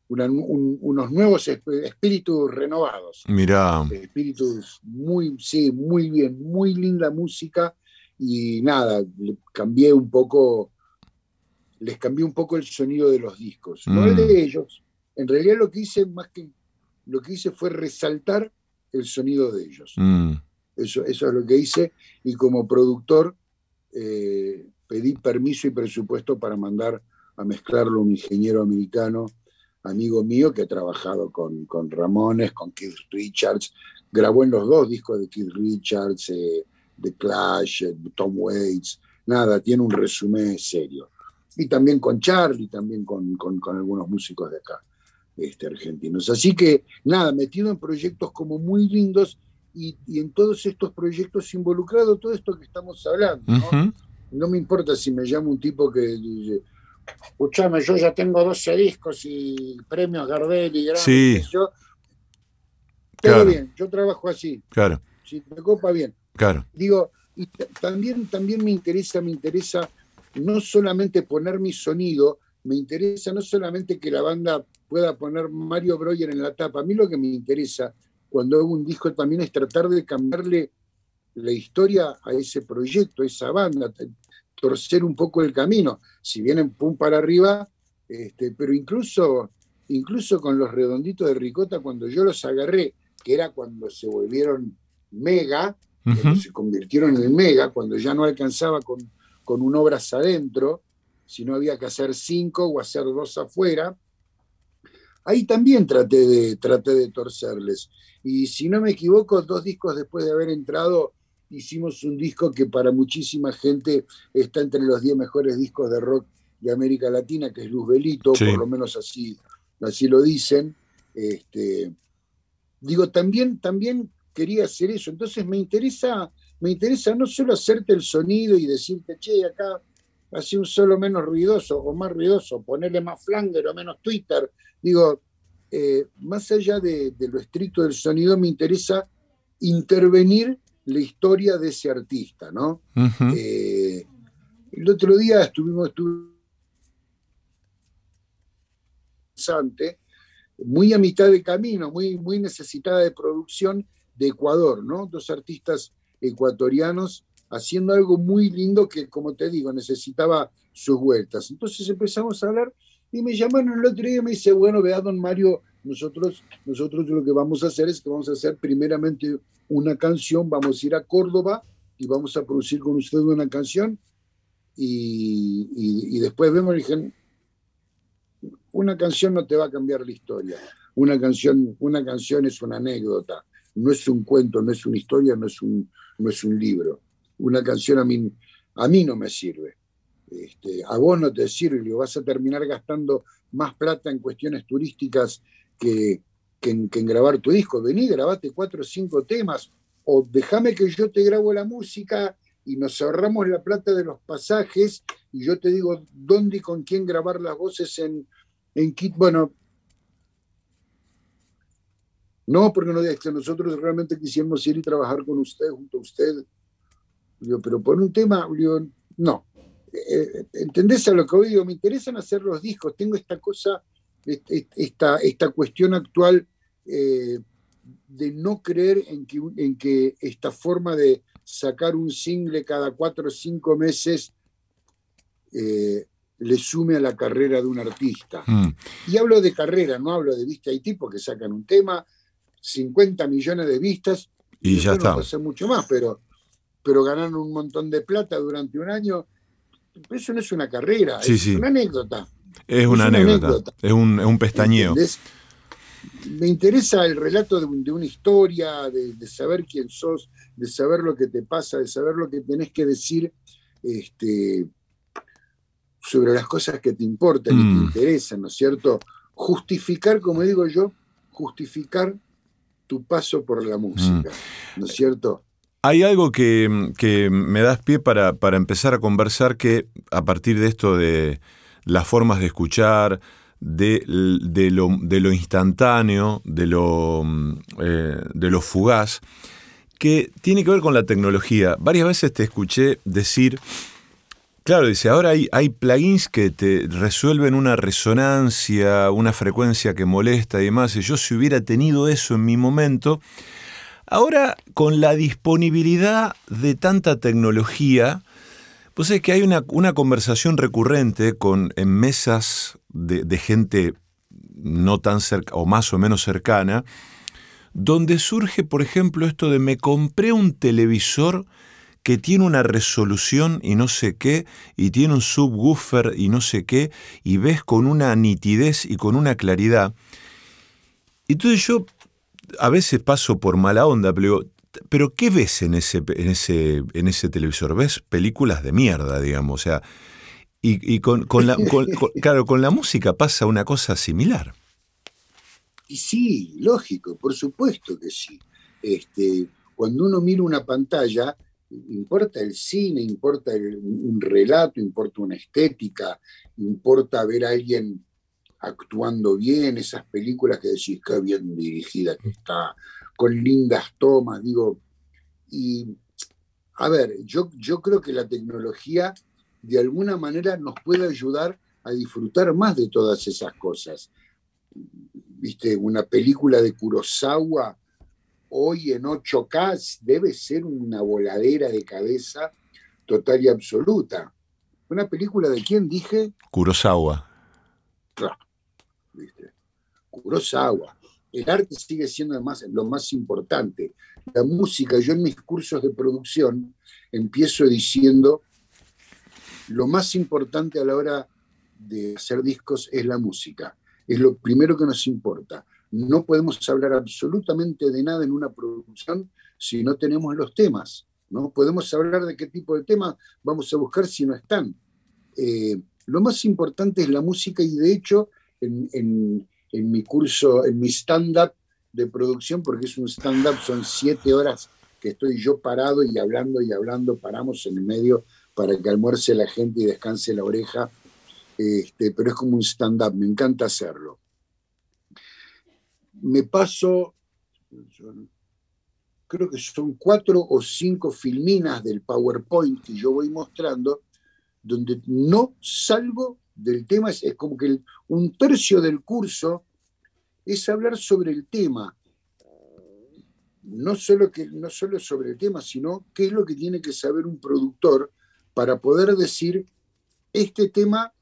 Speaker 1: unos nuevos espíritus renovados.
Speaker 2: Mirá.
Speaker 1: Espíritus muy, sí, muy bien, muy linda música. Y nada, cambié un poco les cambié un poco el sonido de los discos, no el de mm. ellos. En realidad lo que hice más que lo que hice fue resaltar el sonido de ellos. Mm. Eso, eso es lo que hice y como productor eh, pedí permiso y presupuesto para mandar a mezclarlo un ingeniero americano, amigo mío, que ha trabajado con, con Ramones, con Keith Richards, grabó en los dos discos de Keith Richards, eh, The Clash, eh, Tom Waits, nada, tiene un resumen serio. Y también con Charlie, también con, con, con algunos músicos de acá, este, argentinos. Así que, nada, metido en proyectos como muy lindos y, en todos estos proyectos involucrado todo esto que estamos hablando. ¿no? me importa si me llama un tipo que dice, escuchame, yo ya tengo 12 discos y premios Gardel y
Speaker 2: Sí.
Speaker 1: Yo, todo bien, yo trabajo así.
Speaker 2: Claro.
Speaker 1: Si me copa bien.
Speaker 2: Claro.
Speaker 1: Digo, y también, también me interesa, me interesa no solamente poner mi sonido, me interesa no solamente que la banda pueda poner Mario Breuer en la tapa, a mí lo que me interesa cuando hago un disco también es tratar de cambiarle la historia a ese proyecto, a esa banda, torcer un poco el camino. Si vienen pum para arriba, este, pero incluso, incluso con los redonditos de ricota, cuando yo los agarré, que era cuando se volvieron mega, cuando se convirtieron en mega, cuando ya no alcanzaba con, con un obras adentro, sino había que hacer cinco o hacer dos afuera, ahí también traté de, traté de torcerles. Y si no me equivoco, dos discos después de haber entrado, hicimos un disco que para muchísima gente está entre los 10 mejores discos de rock de América Latina, que es Luz Belito, por lo menos así, así lo dicen. Este, digo, también, también quería hacer eso. Entonces me interesa, me interesa no solo hacerte el sonido y decirte, che, acá hace un solo menos ruidoso o más ruidoso, ponerle más flanger o menos Twitter, Digo, eh, más allá de, lo estricto del sonido, me interesa intervenir la historia de ese artista, ¿no? Eh, el otro día estuvimos, muy a mitad de camino, muy, muy necesitada de producción de Ecuador, ¿no? Dos artistas ecuatorianos haciendo algo muy lindo que, como te digo, necesitaba sus vueltas. Entonces empezamos a hablar y me llamaron el otro día y me dice, bueno, vea, don Mario, nosotros, nosotros lo que vamos a hacer es que vamos a hacer primeramente una canción, vamos a ir a Córdoba y vamos a producir con usted una canción y, después vemos, dije, una canción no te va a cambiar la historia, una canción, una canción es una anécdota, no es un cuento, no es una historia, no es un, no es un libro. Una canción a mí, a mí no me sirve. Este, a vos no te sirve, vas a terminar gastando más plata en cuestiones turísticas que, en, grabar tu disco. Vení, grabate cuatro o cinco temas, o déjame que yo te grabo la música y nos ahorramos la plata de los pasajes y yo te digo dónde y con quién grabar las voces en, en Kit. Bueno, no, porque no, que nosotros realmente quisimos ir y trabajar con usted, junto a usted. pero por un tema, no, eh, ¿entendés a lo que digo? Me interesan hacer los discos, tengo esta cosa, esta, esta cuestión actual eh, de no creer en que, en que esta forma de sacar un single cada cuatro o cinco meses eh, le sume a la carrera de un artista. Mm. Y hablo de carrera, no hablo de vista. Hay tipos que sacan un tema, 50 millones de vistas,
Speaker 2: y, ya está.
Speaker 1: No mucho más, pero, pero ganan un montón de plata durante un año eso no es una carrera, es una anécdota.
Speaker 2: Es una, anécdota. es un, es un pestañeo.
Speaker 1: Me interesa el relato de, una historia, de, saber quién sos, de saber lo que te pasa, de saber lo que tenés que decir este, sobre las cosas que te importan y te mm. interesan, ¿no es cierto? Justificar, como digo yo, justificar tu paso por la música, mm. ¿no es cierto?
Speaker 2: Hay algo que, me das pie para, empezar a conversar que a partir de esto de las formas de escuchar, de, lo, instantáneo, de lo, eh, de lo fugaz, que tiene que ver con la tecnología. Varias veces te escuché decir, claro, dice, ahora hay, plugins que te resuelven una resonancia, una frecuencia que molesta y demás. Y yo si hubiera tenido eso en mi momento, Ahora, con la disponibilidad de tanta tecnología, Pues es que hay una, conversación recurrente con, en mesas de, gente no tan cerca o más o menos cercana, donde surge, por ejemplo, esto de me compré un televisor que tiene una resolución y no sé qué, y tiene un subwoofer y no sé qué, y ves con una nitidez y con una claridad. Entonces yo a veces paso por mala onda, pero pero ¿qué ves en ese, en ese, en ese televisor? ¿Ves películas de mierda, digamos? O sea, y, con, la, claro, con la música pasa una cosa similar.
Speaker 1: Y sí, lógico, por supuesto que sí. Este, cuando uno mira una pantalla, importa el cine, importa un relato, importa una estética, importa ver a alguien actuando bien, esas películas que decís que bien dirigida que está, con lindas tomas, digo, y a ver, yo, yo creo que la tecnología de alguna manera nos puede ayudar a disfrutar más de todas esas cosas. Viste, una película de Kurosawa hoy en 8K debe ser una voladera de cabeza total y absoluta. ¿Una película de quién dije?
Speaker 2: Kurosawa.
Speaker 1: Claro, ¿viste? Kurosawa el arte sigue siendo además lo más importante. La música, yo en mis cursos de producción empiezo diciendo, lo más importante a la hora de hacer discos es la música. Es lo primero que nos importa. No podemos hablar absolutamente de nada en una producción si no tenemos los temas. No podemos hablar de qué tipo de temas vamos a buscar si no están. Eh, lo más importante es la música y de hecho en, en mi curso, en mi stand-up de producción, porque es un stand-up, son siete horas que estoy yo parado y hablando y hablando, paramos en el medio para que almuerce la gente y descanse la oreja, este, pero es como un stand-up, me encanta hacerlo. Me paso, creo que son cuatro o cinco filminas del PowerPoint que yo voy mostrando, donde no salgo del tema, es, como que un tercio del curso es hablar sobre el tema. No solo, que, no solo sobre el tema, sino qué es lo que tiene que saber un productor para poder decir, este tema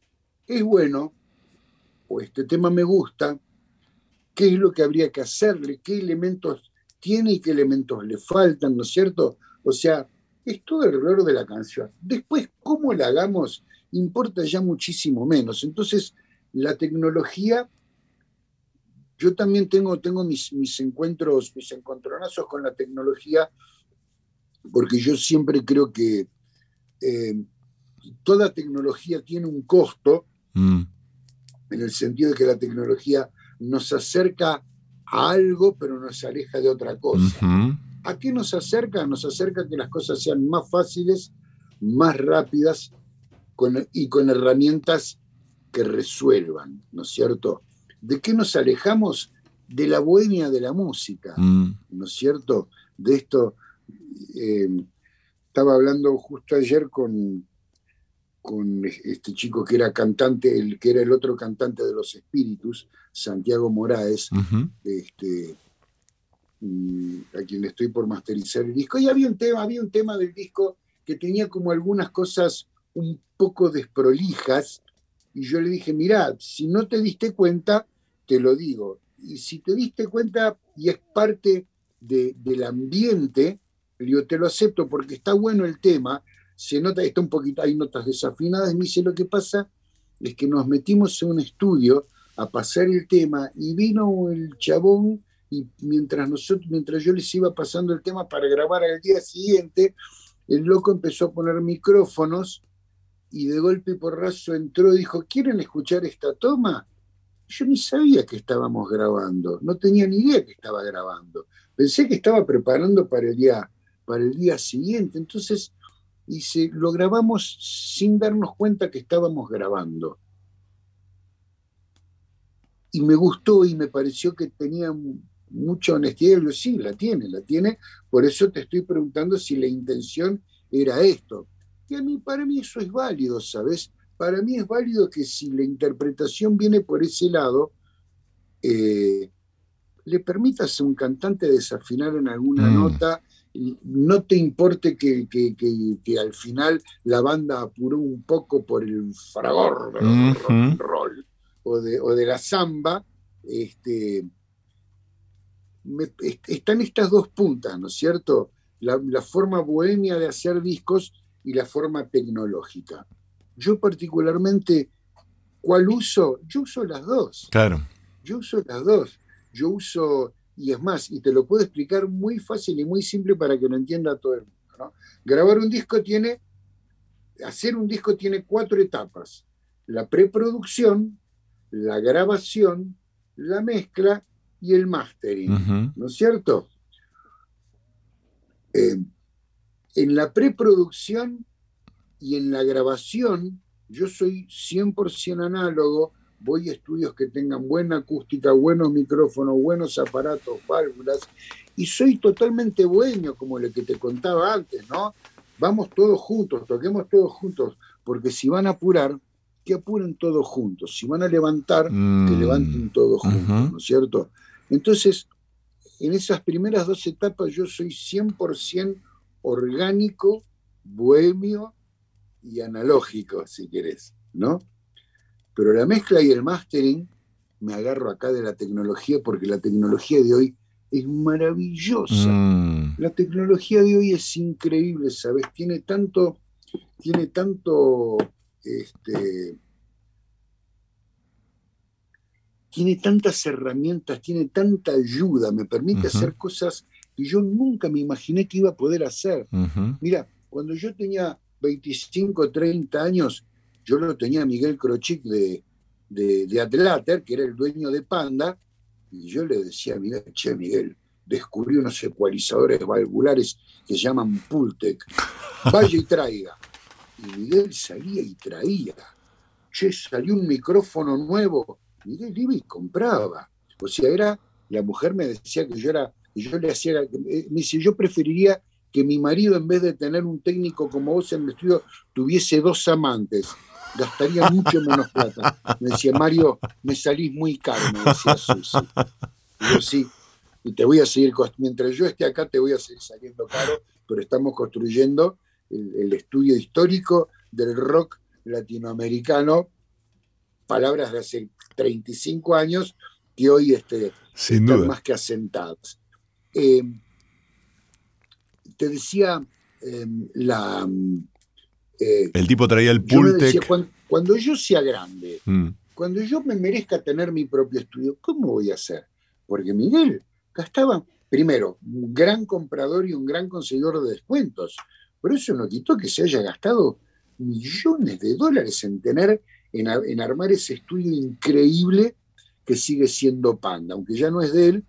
Speaker 1: es bueno o este tema me gusta, qué es lo que habría que hacerle, qué elementos tiene y qué elementos le faltan, ¿no es cierto? O sea, es todo alrededor de la canción. Después, cómo la hagamos, importa ya muchísimo menos. Entonces, la tecnología, yo también tengo, tengo mis, mis encuentros, mis encontronazos con la tecnología, porque yo siempre creo que eh, toda tecnología tiene un costo, mm. en el sentido de que la tecnología nos acerca a algo, pero nos aleja de otra cosa. ¿A qué nos acerca? Nos acerca a que las cosas sean más fáciles, más rápidas y con herramientas que resuelvan, ¿no es cierto? ¿De qué nos alejamos? De la bohemia de la música, mm. ¿no es cierto? De esto, eh, estaba hablando justo ayer con, con este chico que era cantante, el que era el otro cantante de los espíritus, Santiago Moraes, este, mm, a quien le estoy por masterizar el disco. Y había un tema, había un tema del disco que tenía como algunas cosas un poco desprolijas, y yo le dije, mira, si no te diste cuenta, te lo digo, y si te diste cuenta y es parte del ambiente, yo te lo acepto porque está bueno el tema, se nota, está un poquito, hay notas desafinadas, y me dice, lo que pasa es que nos metimos en un estudio a pasar el tema y vino el chabón y mientras, nosotros, mientras yo les iba pasando el tema para grabar al día siguiente, el loco empezó a poner micrófonos y de golpe por raso entró y dijo, ¿quieren escuchar esta toma? Yo ni sabía que estábamos grabando, no tenía ni idea que estaba grabando. Pensé que estaba preparando para el día, para el día siguiente. Entonces, y lo grabamos sin darnos cuenta que estábamos grabando. Y me gustó y me pareció que tenía mucha honestidad. Y yo, sí, la tiene, la tiene. Por eso te estoy preguntando si la intención era esto a mí, para mí eso es válido, ¿sabes? Para mí es válido que si la interpretación viene por ese lado, eh, le permitas a un cantante desafinar en alguna mm. nota no te importe que, al final la banda apuró un poco por el fragor del roll o de, la samba, este, están estas dos puntas, ¿no es cierto? La, la, forma bohemia de hacer discos y la forma tecnológica. Yo particularmente, ¿cuál uso? Yo uso las dos.
Speaker 2: Claro.
Speaker 1: Yo uso las dos. Yo uso y es más, y te lo puedo explicar muy fácil y muy simple para que lo entienda todo el mundo. Grabar un disco tiene, hacer un disco tiene cuatro etapas. La preproducción, la grabación, la mezcla y el mastering, ¿no es cierto? Eh, en la preproducción y en la grabación, yo soy 100% análogo voy a estudios que tengan buena acústica, buenos micrófonos, buenos aparatos, válvulas, y soy totalmente bueno, como lo que te contaba antes, ¿no? Vamos todos juntos, toquemos todos juntos, porque si van a apurar, que apuren todos juntos, si van a levantar, que mm. levanten todos juntos, ¿no es cierto? Entonces, en esas primeras dos etapas yo soy 100% orgánico, bohemio y analógico, si querés, ¿no? Pero la mezcla y el mastering, me agarro acá de la tecnología porque la tecnología de hoy es maravillosa. Mm. La tecnología de hoy es increíble, ¿sabes? Tiene tanto, tiene tanto, este, tiene tantas herramientas, tiene tanta ayuda, me permite hacer cosas que yo nunca me imaginé que iba a poder hacer. Mira, cuando yo tenía 25, 30 años, yo lo tenía Miguel Crochic de, de, Atlater, que era el dueño de Panda, y yo le decía a Miguel, che, Miguel, descubrí unos ecualizadores valvulares que se llaman Pultec, vaya y traiga. Y Miguel salía y traía. Che, salió un micrófono nuevo. Miguel iba y compraba. O sea, era, la mujer me decía que yo era, yo le hacía, me dice, yo preferiría que mi marido, en vez de tener un técnico como vos en el estudio, tuviese dos amantes gastaría mucho menos plata. Me decía, Mario, me salís muy caro, me decía Susi. Y yo sí, y te voy a seguir, mientras yo esté acá te voy a seguir saliendo caro, pero estamos construyendo el, estudio histórico del rock latinoamericano, palabras de hace 35 años que hoy este, están más que asentadas. Eh, te decía em, la
Speaker 2: eh, el tipo traía el Pultec.
Speaker 1: Cuando, yo sea grande, mm. cuando yo me merezca tener mi propio estudio, ¿cómo voy a hacer? Porque Miguel gastaba, primero, un gran comprador y un gran conseguidor de descuentos, pero eso no quitó que se haya gastado millones de dólares en tener, en, en armar ese estudio increíble que sigue siendo Panda, aunque ya no es de él,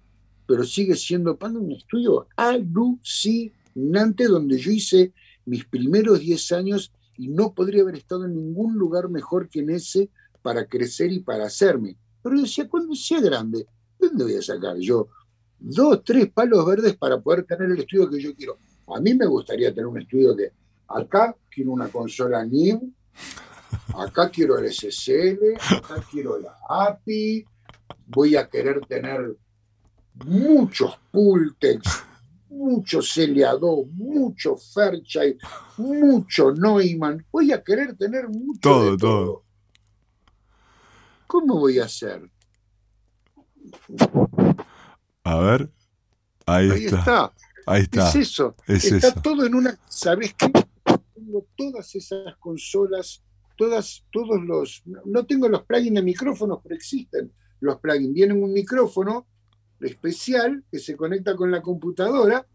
Speaker 1: pero sigue siendo Panda un estudio alucinante donde yo hice mis primeros 10 años y no podría haber estado en ningún lugar mejor que en ese para crecer y para hacerme. Pero decía, cuando sea grande, ¿dónde voy a sacar yo dos, tres palos verdes para poder tener el estudio que yo quiero? A mí me gustaría tener un estudio que acá quiero una consola NIM, acá quiero el SSL, acá quiero la API, voy a querer tener muchos Pultex, mucho Celiado, mucho Fairchild, mucho Neumann. Voy a querer tener mucho. Todo, todo. ¿Cómo voy a hacer?
Speaker 2: A ver. Ahí, está. Ahí está.
Speaker 1: Es eso. está todo en una. ¿Sabes qué? Tengo todas esas consolas, todas, todos los. No tengo los plugins de micrófonos, pero existen los plugins. Vienen un micrófono especial que se conecta con la computadora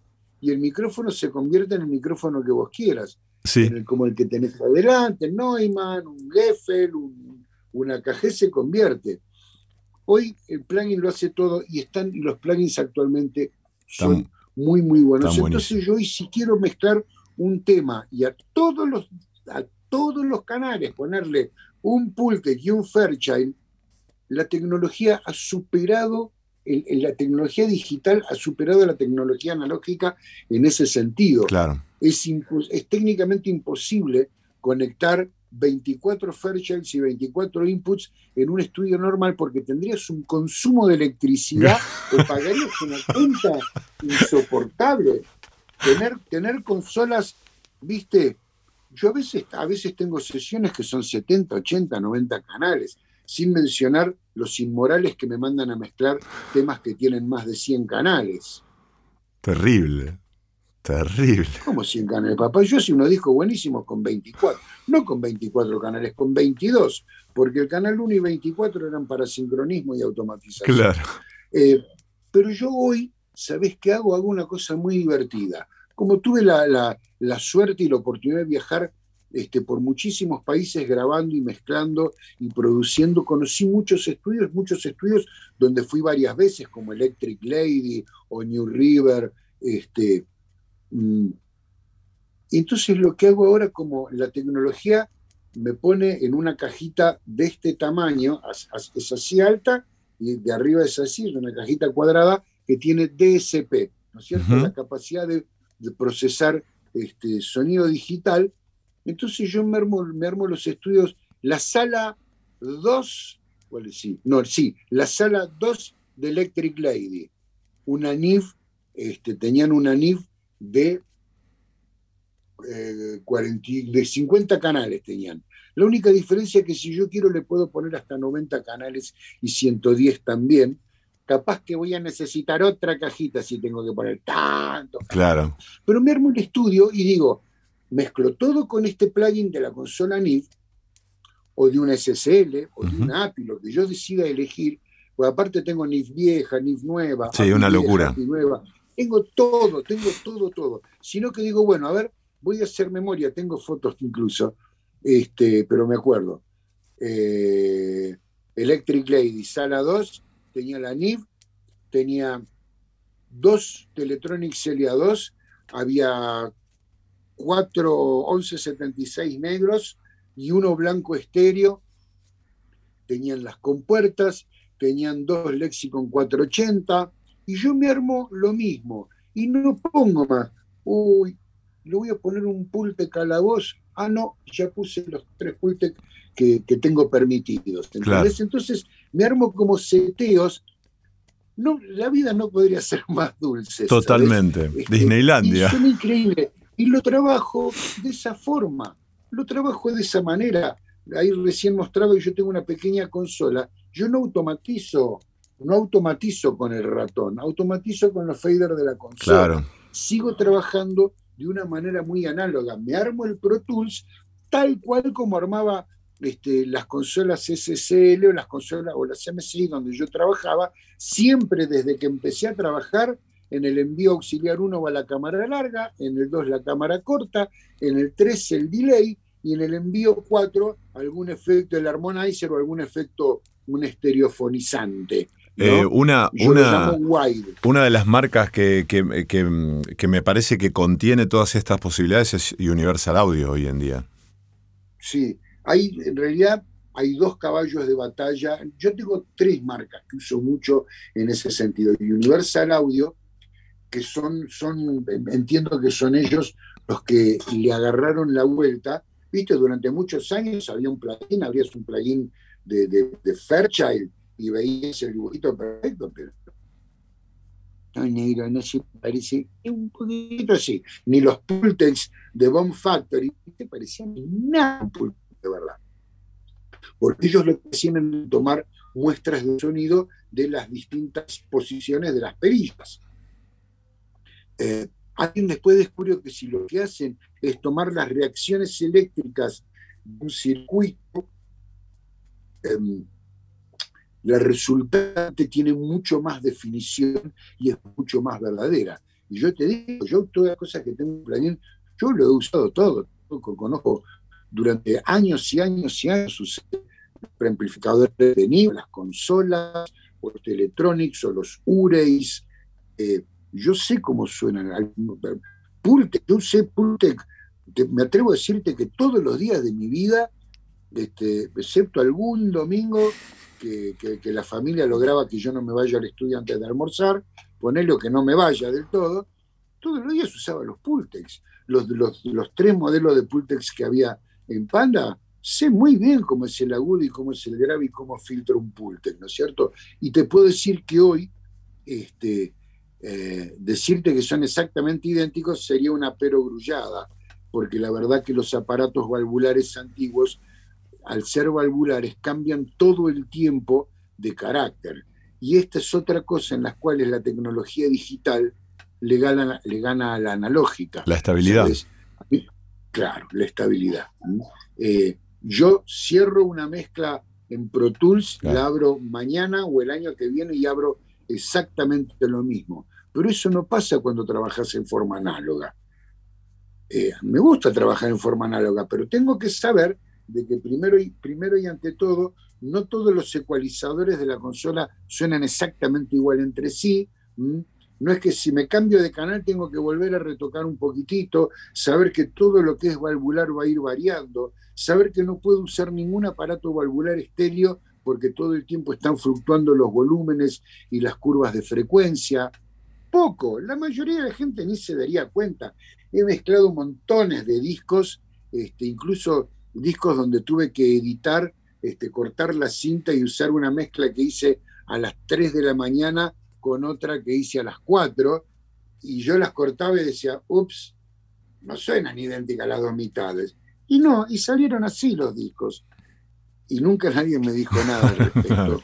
Speaker 1: y el micrófono se convierte en el micrófono que vos quieras.
Speaker 2: Sí.
Speaker 1: como el que tenés adelante, Neumann, un Geffel, un, una KG se convierte. Hoy el plugin lo hace todo y están los plugins actualmente son muy muy buenos. Entonces yo hoy si quiero mezclar un tema y a todos los a todos los canales ponerle un Pultec y un Fairchild, la tecnología ha superado la tecnología digital ha superado a la tecnología analógica en ese sentido.
Speaker 2: Claro.
Speaker 1: Es, es técnicamente imposible conectar 24 Fairchilds y 24 inputs en un estudio normal porque tendrías un consumo de electricidad o pagarías una cuenta insoportable. tener, tener consolas, viste, yo a veces, a veces tengo sesiones que son 70, 80, 90 canales, sin mencionar los inmorales que me mandan a mezclar temas que tienen más de 100 canales.
Speaker 2: Terrible. Terrible.
Speaker 1: ¿Cómo 100 canales? Papá, yo hice unos discos buenísimos con 24. No con 24 canales, con 22. Porque el canal 1 y 24 eran para sincronismo y automatización.
Speaker 2: Claro.
Speaker 1: Eh, pero yo hoy, ¿sabés qué hago? Hago una cosa muy divertida. Como tuve la, suerte y la oportunidad de viajar este, por muchísimos países grabando y mezclando y produciendo. Conocí muchos estudios, muchos estudios donde fui varias veces, como Electric Lady o New River. Este. Entonces lo que hago ahora, como la tecnología me pone en una cajita de este tamaño, es así alta, y de arriba es así, es una cajita cuadrada que tiene DSP, ¿no es cierto? La capacidad de, procesar este, sonido digital. Entonces yo me armo, los estudios, la sala 2, ¿cuál es? Sí, no, sí, la sala 2 de Electric Lady, una NIF, este, tenían una NIF de, eh, de 50 canales tenían. La única diferencia es que si yo quiero le puedo poner hasta 90 canales y 110 también. Capaz que voy a necesitar otra cajita si tengo que poner tanto.
Speaker 2: Claro.
Speaker 1: Pero me armo un estudio y digo, mezclo todo con este plugin de la consola NIF o de una SSL o de una API, lo que yo decida elegir, pues aparte tengo NIF vieja, NIF nueva.
Speaker 2: Sí, una locura.
Speaker 1: nueva. Tengo todo, tengo todo, todo. Sino que digo, bueno, a ver, voy a hacer memoria, tengo fotos incluso, este, pero me acuerdo. Eh, Electric Lady, sala 2, tenía la NIV, tenía dos Teletronic Celia 2, había cuatro 1176 negros y uno blanco estéreo, tenían las compuertas, tenían dos Lexicon 480, y yo me armo lo mismo y no pongo más. Uy, le voy a poner un Pultec a la voz. Ah, no, ya puse los tres Pultec que, tengo permitidos. Entonces me armo como seteos. No, la vida no podría ser más dulce.
Speaker 2: Totalmente. Este, Disneylandia.
Speaker 1: Y increíble. Y lo trabajo de esa forma. Lo trabajo de esa manera. Ahí recién mostraba que yo tengo una pequeña consola. Yo no automatizo no automatizo con el ratón, automatizo con los faders de la consola. Sigo trabajando de una manera muy análoga. Me armo el Pro Tools tal cual como armaba este, las consolas SSL o las consolas o las MSI donde yo trabajaba, siempre desde que empecé a trabajar en el envío auxiliar 1 va la cámara larga, en el 2 la cámara corta, en el 3 el delay y en el envío 4 algún efecto del harmonizer o algún efecto, un estereofonizante.
Speaker 2: Eh, una, una, una, de las marcas que, me parece que contiene todas estas posibilidades es Universal Audio hoy en día.
Speaker 1: Sí, hay, en realidad hay dos caballos de batalla. Yo tengo tres marcas que uso mucho en ese sentido. Universal Audio, que son, son, entiendo que son ellos los que le agarraron la vuelta. Viste, durante muchos años había un plugin, habría un plugin de, de, de Fairchild y veías el dibujito perfecto, pero no negro, no se parece un poquito así. Ni los Pultex de Bomb Factory te parecían nada de verdad. Porque ellos lo que hacían era tomar muestras de sonido de las distintas posiciones de las perillas. Eh, alguien después descubrió que si lo que hacen es tomar las reacciones eléctricas de un circuito, em, la resultante tiene mucho más definición y es mucho más verdadera. Y yo te digo, yo todas las cosas que tengo planeado, yo lo he usado todo, conozco durante años y años y años usé preamplificadores de nivel, las consolas, o los Teletronics o los Ureis. Eh, yo sé cómo suenan. Pultec, yo sé Pultec, me atrevo a decirte que todos los días de mi vida, este, excepto algún domingo, que, la familia lograba que yo no me vaya al estudio antes de almorzar, ponerle que no me vaya del todo, todos los días usaba los Pultex. Los, los, los tres modelos de Pultex que había en Panda, sé muy bien cómo es el agudo y cómo es el grave y cómo filtra un Pultex, ¿no es cierto? Y te puedo decir que hoy este, eh, decirte que son exactamente idénticos sería una perogrullada, porque la verdad que los aparatos valvulares antiguos, al ser valvulares, cambian todo el tiempo de carácter. Y esta es otra cosa en la cual la tecnología digital le gana, le gana a la analógica.
Speaker 2: La estabilidad.
Speaker 1: Claro, la estabilidad. Eh, yo cierro una mezcla en Pro Tools, la abro mañana o el año que viene y abro exactamente lo mismo. Pero eso no pasa cuando trabajas en forma análoga. Eh, me gusta trabajar en forma análoga, pero tengo que saber de que primero y, primero y ante todo, no todos los ecualizadores de la consola suenan exactamente igual entre sí. No es que si me cambio de canal tengo que volver a retocar un poquitito, saber que todo lo que es valvular va a ir variando, saber que no puedo usar ningún aparato valvular estéreo porque todo el tiempo están fluctuando los volúmenes y las curvas de frecuencia. Poco, la mayoría de la gente ni se daría cuenta. He mezclado montones de discos, este, incluso discos donde tuve que editar, este, cortar la cinta y usar una mezcla que hice a las 3 de la mañana con otra que hice a las 4, y yo las cortaba y decía, ups, no suenan idénticas las dos mitades. Y no, y salieron así los discos. Y nunca nadie me dijo nada al respecto.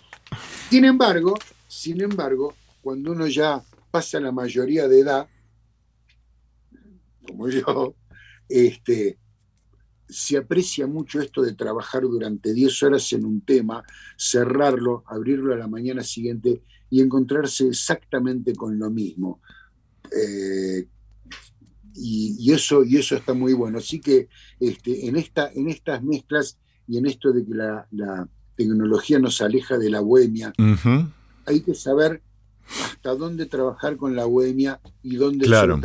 Speaker 1: sin embargo, sin embargo, cuando uno ya pasa la mayoría de edad, como yo, este, se aprecia mucho esto de trabajar durante 10 horas en un tema, cerrarlo, abrirlo a la mañana siguiente y encontrarse exactamente con lo mismo. Eh, y, eso, y eso está muy bueno. Así que este, en, esta, en estas mezclas y en esto de que la, tecnología nos aleja de la bohemia, hay que saber hasta dónde trabajar con la bohemia y dónde
Speaker 2: claro.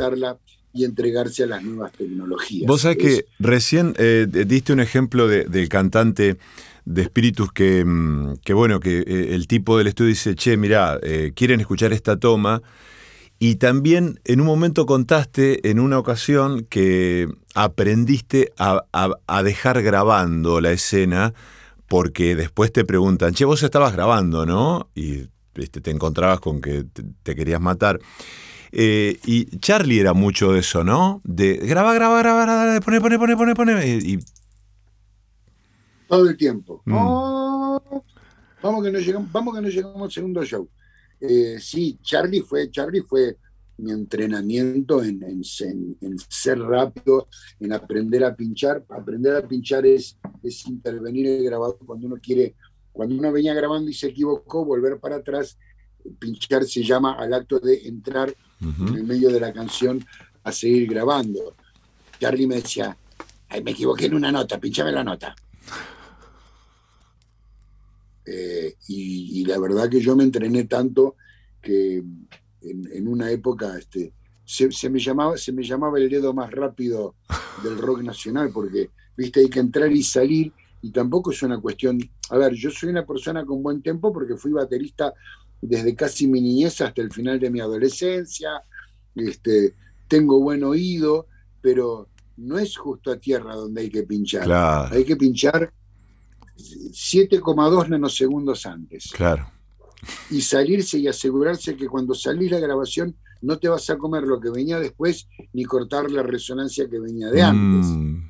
Speaker 1: Y entregarse a las nuevas tecnologías.
Speaker 2: Vos sabés que recién eh, diste un ejemplo del cantante de espíritus que, mm, que bueno, que eh, el tipo del estudio dice, che, mirá, eh, quieren escuchar esta toma y también en un momento contaste en una ocasión que aprendiste a, dejar grabando la escena porque después te preguntan, che, vos estabas grabando, ¿no? Y te encontrabas con que te, querías matar. Eh, y Charlie era mucho de eso, ¿no? De graba, graba, graba, graba pone, pone, pone, pone, pone. Y...
Speaker 1: Todo el tiempo. Mm. Oh, vamos que no llegamos, vamos que no llegamos al segundo show. Eh, sí, Charlie fue, Charlie fue mi entrenamiento en, ser rápido, en aprender a pinchar. Aprender a pinchar es, es intervenir el grabador cuando uno quiere, cuando uno venía grabando y se equivocó, volver para atrás. Pinchar se llama al acto de entrar en el medio de la canción a seguir grabando. Charlie me decía, me equivoqué en una nota, pinchame la nota. Eh, y, la verdad que yo me entrené tanto que en, una época este, se, me llamaba, se me llamaba el dedo más rápido del rock nacional, porque viste, hay que entrar y salir, y tampoco es una cuestión. A ver, yo soy una persona con buen tiempo porque fui baterista desde casi mi niñez hasta el final de mi adolescencia, este, tengo buen oído, pero no es justo a tierra donde hay que pinchar. Hay que pinchar 7,2 nanosegundos antes.
Speaker 2: Claro.
Speaker 1: Y salirse y asegurarse que cuando salís la grabación no te vas a comer lo que venía después ni cortar la resonancia que venía de antes. Mm.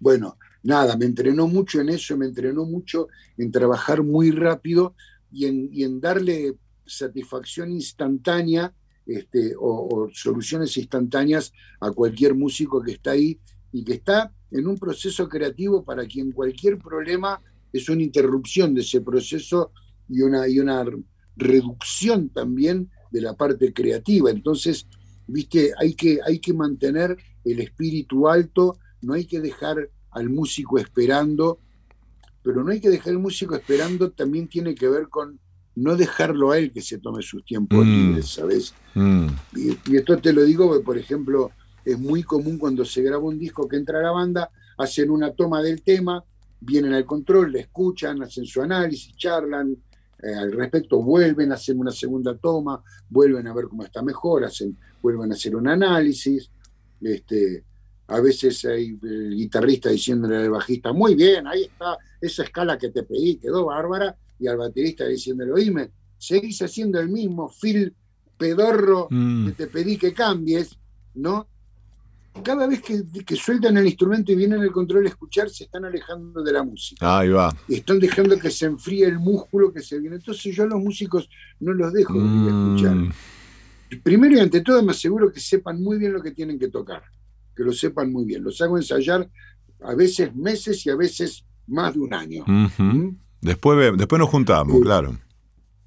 Speaker 1: Bueno, nada, me entrenó mucho en eso, me entrenó mucho en trabajar muy rápido y en, darle satisfacción instantánea este, o, soluciones instantáneas a cualquier músico que está ahí y que está en un proceso creativo para quien cualquier problema es una interrupción de ese proceso y una, y una reducción también de la parte creativa. Entonces, viste, hay que, hay que mantener el espíritu alto, no hay que dejar al músico esperando, pero no hay que dejar al músico esperando, también tiene que ver con no dejarlo a él que se tome sus tiempos mm. libres, ¿sabes? Mm. Y, y, esto te lo digo, por ejemplo, es muy común cuando se graba un disco que entra a la banda, hacen una toma del tema, vienen al control, le escuchan, hacen su análisis, charlan eh, al respecto, vuelven, hacen una segunda toma, vuelven a ver cómo está mejor, hacen, vuelven a hacer un análisis. Este, a veces hay el guitarrista diciéndole al bajista, muy bien, ahí está, esa escala que te pedí quedó bárbara, y al baterista diciéndole, oíme, seguís haciendo el mismo feel pedorro
Speaker 2: Mm.
Speaker 1: que te pedí que cambies, ¿no? Cada vez que, que sueltan el instrumento y vienen el control a escuchar, se están alejando de la música.
Speaker 2: Ahí va.
Speaker 1: Y están dejando que se enfríe el músculo que se viene. Entonces yo a los músicos no los dejo venir a escuchar.
Speaker 2: Mm.
Speaker 1: Primero y ante todo me aseguro que sepan muy bien lo que tienen que tocar, que lo sepan muy bien. Los hago ensayar a veces meses y a veces más de un año.
Speaker 2: Ujú.
Speaker 1: ¿Mm?
Speaker 2: Después, después nos juntamos, claro.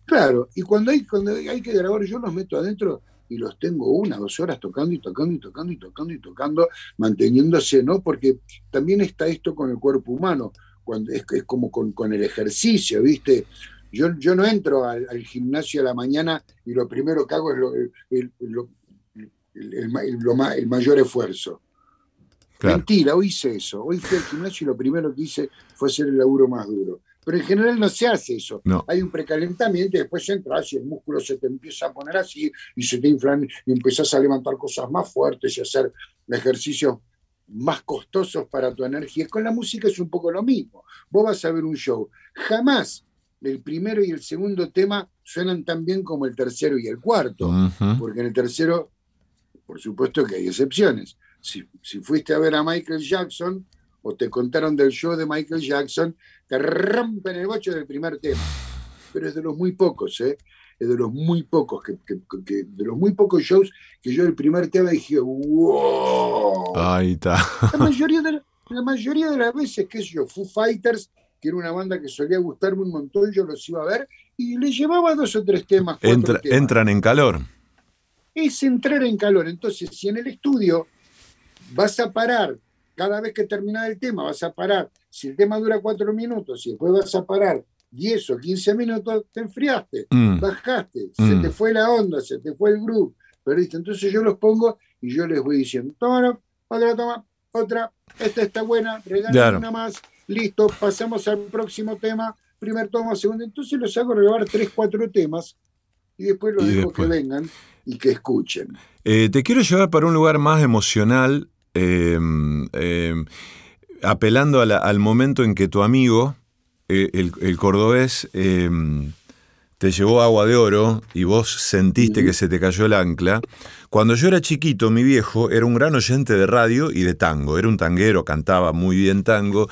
Speaker 1: Claro, y cuando hay, cuando hay que grabar, yo los meto adentro y los tengo una, dos horas tocando y tocando y tocando y tocando y tocando, manteniéndose, ¿no? Porque también está esto con el cuerpo humano, cuando es, es como con, con el ejercicio, ¿viste? Yo, yo no entro al, al gimnasio a la mañana y lo primero que hago es lo, el, el- lo- el- el mayor esfuerzo.
Speaker 2: Claro.
Speaker 1: Mentira, hoy hice eso. Hoy fui al gimnasio y lo primero que hice fue hacer el laburo más duro. Pero en general no se hace eso.
Speaker 2: No.
Speaker 1: Hay un precalentamiento y después entras y el músculo se te empieza a poner así y se te inflan y empezás a levantar cosas más fuertes y hacer ejercicios más costosos para tu energía. Con la música es un poco lo mismo. Vos vas a ver un show. Jamás el primero y el segundo tema suenan tan bien como el tercero y el cuarto porque en el tercero, por supuesto que hay excepciones. Si, si fuiste a ver a Michael Jackson o te contaron del show de Michael Jackson, te rompen el bocho del primer tema. Pero es de los muy pocos, ¿eh? Es de los muy pocos, que, que- que- de los muy pocos shows que yo el primer tema dije, ¡wow!
Speaker 2: Ahí está.
Speaker 1: La mayoría de, la, la mayoría de las veces, sé yo, Foo Fighters, que era una banda que solía gustarme un montón, yo los iba a ver y les llevaba dos o tres temas.
Speaker 2: Entra-
Speaker 1: temas
Speaker 2: entran en calor.
Speaker 1: es entrar en calor. Entonces, si en el estudio vas a parar, cada vez que termina el tema, vas a parar, si el tema dura cuatro minutos y después vas a parar 10 o 15 minutos, te enfriaste,
Speaker 2: Mm.
Speaker 1: bajaste,
Speaker 2: Mm.
Speaker 1: se te fue la onda, se te fue el groove, perdiste. Entonces yo los pongo y yo les voy diciendo, toma, otra toma, otra, esta está buena, regalen
Speaker 2: Claro.
Speaker 1: una más, listo, pasamos al próximo tema, primer toma, segundo. Entonces los hago grabar tres, cuatro temas y después los
Speaker 2: Y
Speaker 1: dejo
Speaker 2: después.
Speaker 1: que vengan y que escuchen.
Speaker 2: Eh, te quiero llevar para un lugar más emocional, eh, eh, apelando a la- al momento en que tu amigo, eh, el, el cordobés, eh, te llevó agua de oro y vos sentiste que se te cayó el ancla. Cuando yo era chiquito, mi viejo era un gran oyente de radio y de tango. Era un tanguero, cantaba muy bien tango.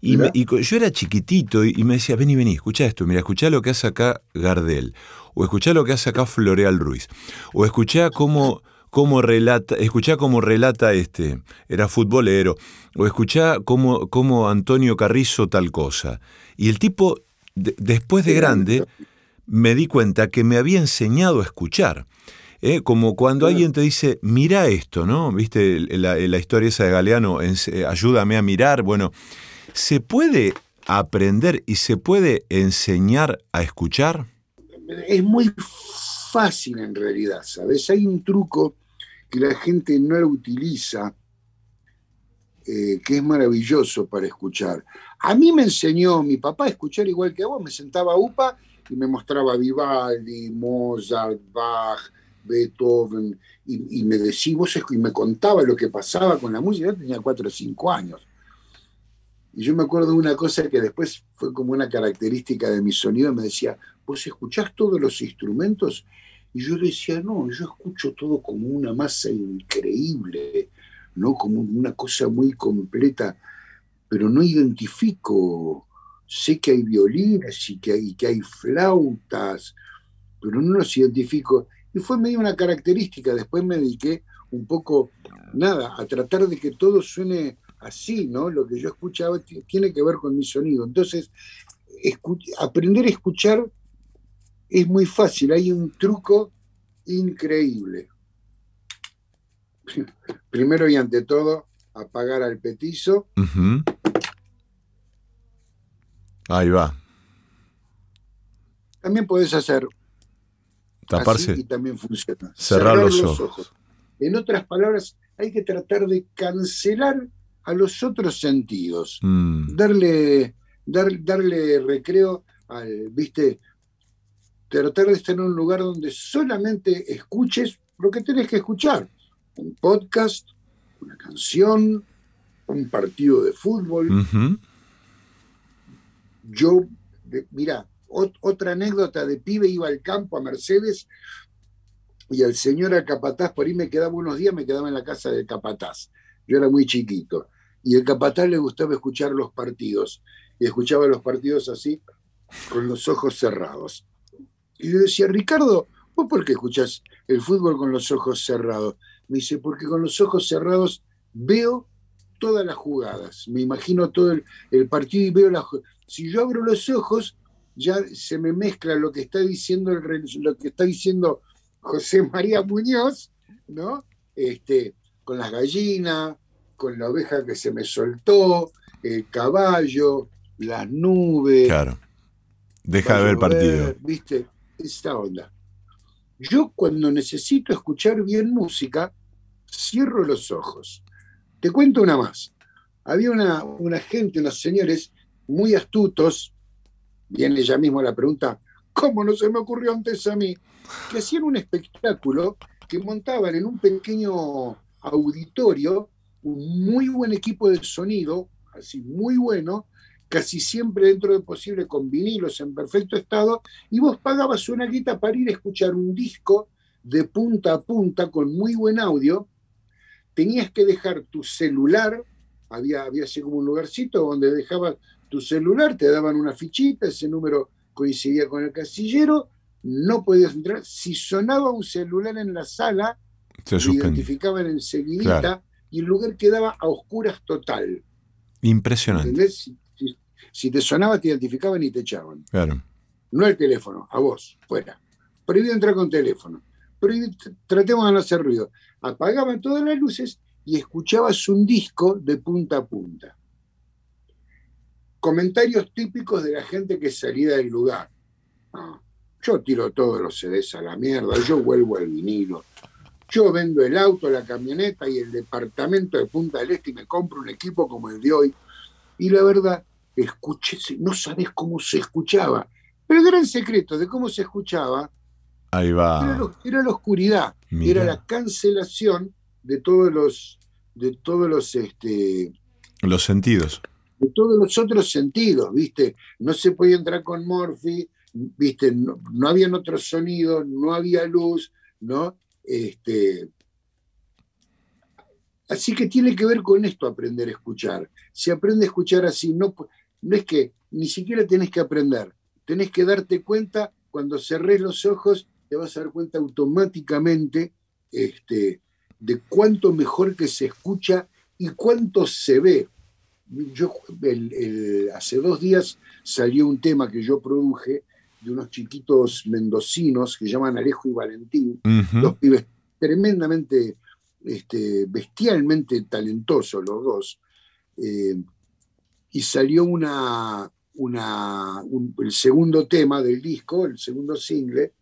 Speaker 2: Y, me- yo era chiquitito y, y me decía, vení, vení, escuchá esto, mira, escuchá lo que hace acá Gardel, o escuchá lo que hace acá Floreal Ruiz, o escuchá cómo, cómo relata, escuchá cómo relata este, era futbolero, o escuchá cómo, cómo Antonio Carrizo tal cosa. Y el tipo, de- después de grande, me di cuenta que me había enseñado a escuchar. ¿eh? Como cuando alguien te dice, mira esto, ¿no? ¿Viste la, la historia esa de Galeano? eh, ayúdame a mirar. Bueno, ¿se puede aprender y se puede enseñar a escuchar?
Speaker 1: es muy fácil en realidad, ¿sabes? Hay un truco que la gente no lo utiliza, eh, que es maravilloso para escuchar. A mí me enseñó mi papá a escuchar igual que vos, me sentaba a UPA y me mostraba Vivaldi, Mozart, Bach, Beethoven, y, me decía, vos y me contaba lo que pasaba con la música, yo tenía cuatro o cinco años. Y yo me acuerdo de una cosa que después fue como una característica de mi sonido, me decía, ¿vos escuchás todos los instrumentos? Y yo decía, no, yo escucho todo como una masa increíble, ¿no? Como una cosa muy completa, pero no identifico. Sé que hay violines y que hay, que hay flautas, pero no los identifico. Y fue medio una característica. Después me dediqué un poco, nada, a tratar de que todo suene así, ¿no? Lo que yo escuchaba tiene que ver con mi sonido. Entonces, aprender a escuchar es muy fácil, hay un truco increíble. Primero y ante todo, apagar al petizo.
Speaker 2: Ahí va.
Speaker 1: También podés hacer
Speaker 2: Taparse.
Speaker 1: así y también funciona.
Speaker 2: Cerrar los ojos.
Speaker 1: En otras palabras, hay que tratar de cancelar a los otros sentidos.
Speaker 2: Mm,
Speaker 1: darle, dar, darle recreo al, viste, tratar de estar en un lugar donde solamente escuches lo que tenés que escuchar. Un podcast, una canción, un partido de fútbol. Yo, mira, ot- otra anécdota de pibe iba al campo a Mercedes y el señor al capataz, por ahí me quedaba unos días, me quedaba en la casa del capataz. Yo era muy chiquito. Y el capataz le gustaba escuchar los partidos. Y escuchaba los partidos así, con los ojos cerrados. Y yo decía, Ricardo, ¿vos por qué escuchás el fútbol con los ojos cerrados? Me dice, porque con los ojos cerrados veo todas las jugadas, me imagino todo el, partido y veo las Si yo abro los ojos, ya se me mezcla lo que está diciendo el, lo que está diciendo José María Muñoz, ¿no? Este, con las gallinas, con la oveja que se me soltó, el caballo, las nubes.
Speaker 2: Claro. Deja de ver el partido.
Speaker 1: ¿Viste? Esa onda. Yo cuando necesito escuchar bien música, cierro los ojos. Te cuento una más. Había una, una gente, unos señores muy astutos, viene ella mismo la pregunta, ¿cómo no se me ocurrió antes a mí? Que hacían un espectáculo que montaban en un pequeño auditorio un muy buen equipo de sonido, así muy bueno, casi siempre dentro de posible con vinilos en perfecto estado, y vos pagabas una guita para ir a escuchar un disco de punta a punta con muy buen audio, tenías que dejar tu celular, había, había así como un lugarcito donde dejabas tu celular, te daban una fichita, ese número coincidía con el casillero, no podías entrar. Si sonaba un celular en la sala, se lo identificaban enseguida y el lugar quedaba a oscuras total.
Speaker 2: Impresionante.
Speaker 1: Si, si, te sonaba, te identificaban y te echaban.
Speaker 2: Claro.
Speaker 1: No el teléfono, a vos, fuera. Prohibido entrar con teléfono. Prohibido, tratemos de no hacer ruido apagaban todas las luces y escuchabas un disco de punta a punta. Comentarios típicos de la gente que salía del lugar. Ah, yo tiro todos los CDs a la mierda, yo vuelvo al vinilo. Yo vendo el auto, la camioneta y el departamento de Punta del Este y me compro un equipo como el de hoy. Y la verdad, escuché, no sabes cómo se escuchaba. Pero el gran secreto de cómo se escuchaba
Speaker 2: Ahí va.
Speaker 1: Era, la oscuridad, era la cancelación de todos los, de todos los, este,
Speaker 2: los sentidos.
Speaker 1: De todos los otros sentidos, ¿viste? No se podía entrar con Morphy, ¿viste? No, no habían otros sonidos, no había luz, ¿no? Este, así que tiene que ver con esto aprender a escuchar. Si aprende a escuchar así, no, no es que ni siquiera tenés que aprender, tenés que darte cuenta cuando cerrés los ojos te vas a dar cuenta automáticamente este, de cuánto mejor que se escucha y cuánto se ve. Yo, hace dos días salió un tema que yo produje de unos chiquitos mendocinos que llaman Alejo y Valentín, dos pibes tremendamente, este, bestialmente talentosos los dos, eh, y salió una, una el segundo tema del disco, el segundo single,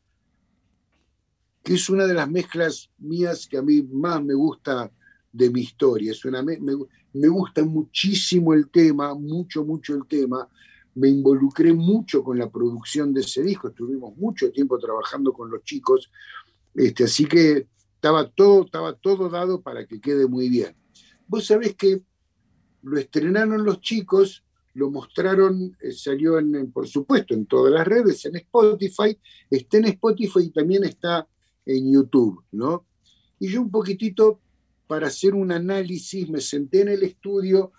Speaker 1: que es una de las mezclas mías que a mí más me gusta de mi historia. Es una, me, me, gusta muchísimo el tema, mucho, mucho el tema. Me involucré mucho con la producción de ese disco, estuvimos mucho tiempo trabajando con los chicos, este, así que estaba todo, estaba todo dado para que quede muy bien. Vos sabés que lo estrenaron los chicos, lo mostraron, eh, salió en, por supuesto en todas las redes, en Spotify, está en Spotify y también está en YouTube, ¿no? Y yo un poquitito, para hacer un análisis, me senté en el estudio,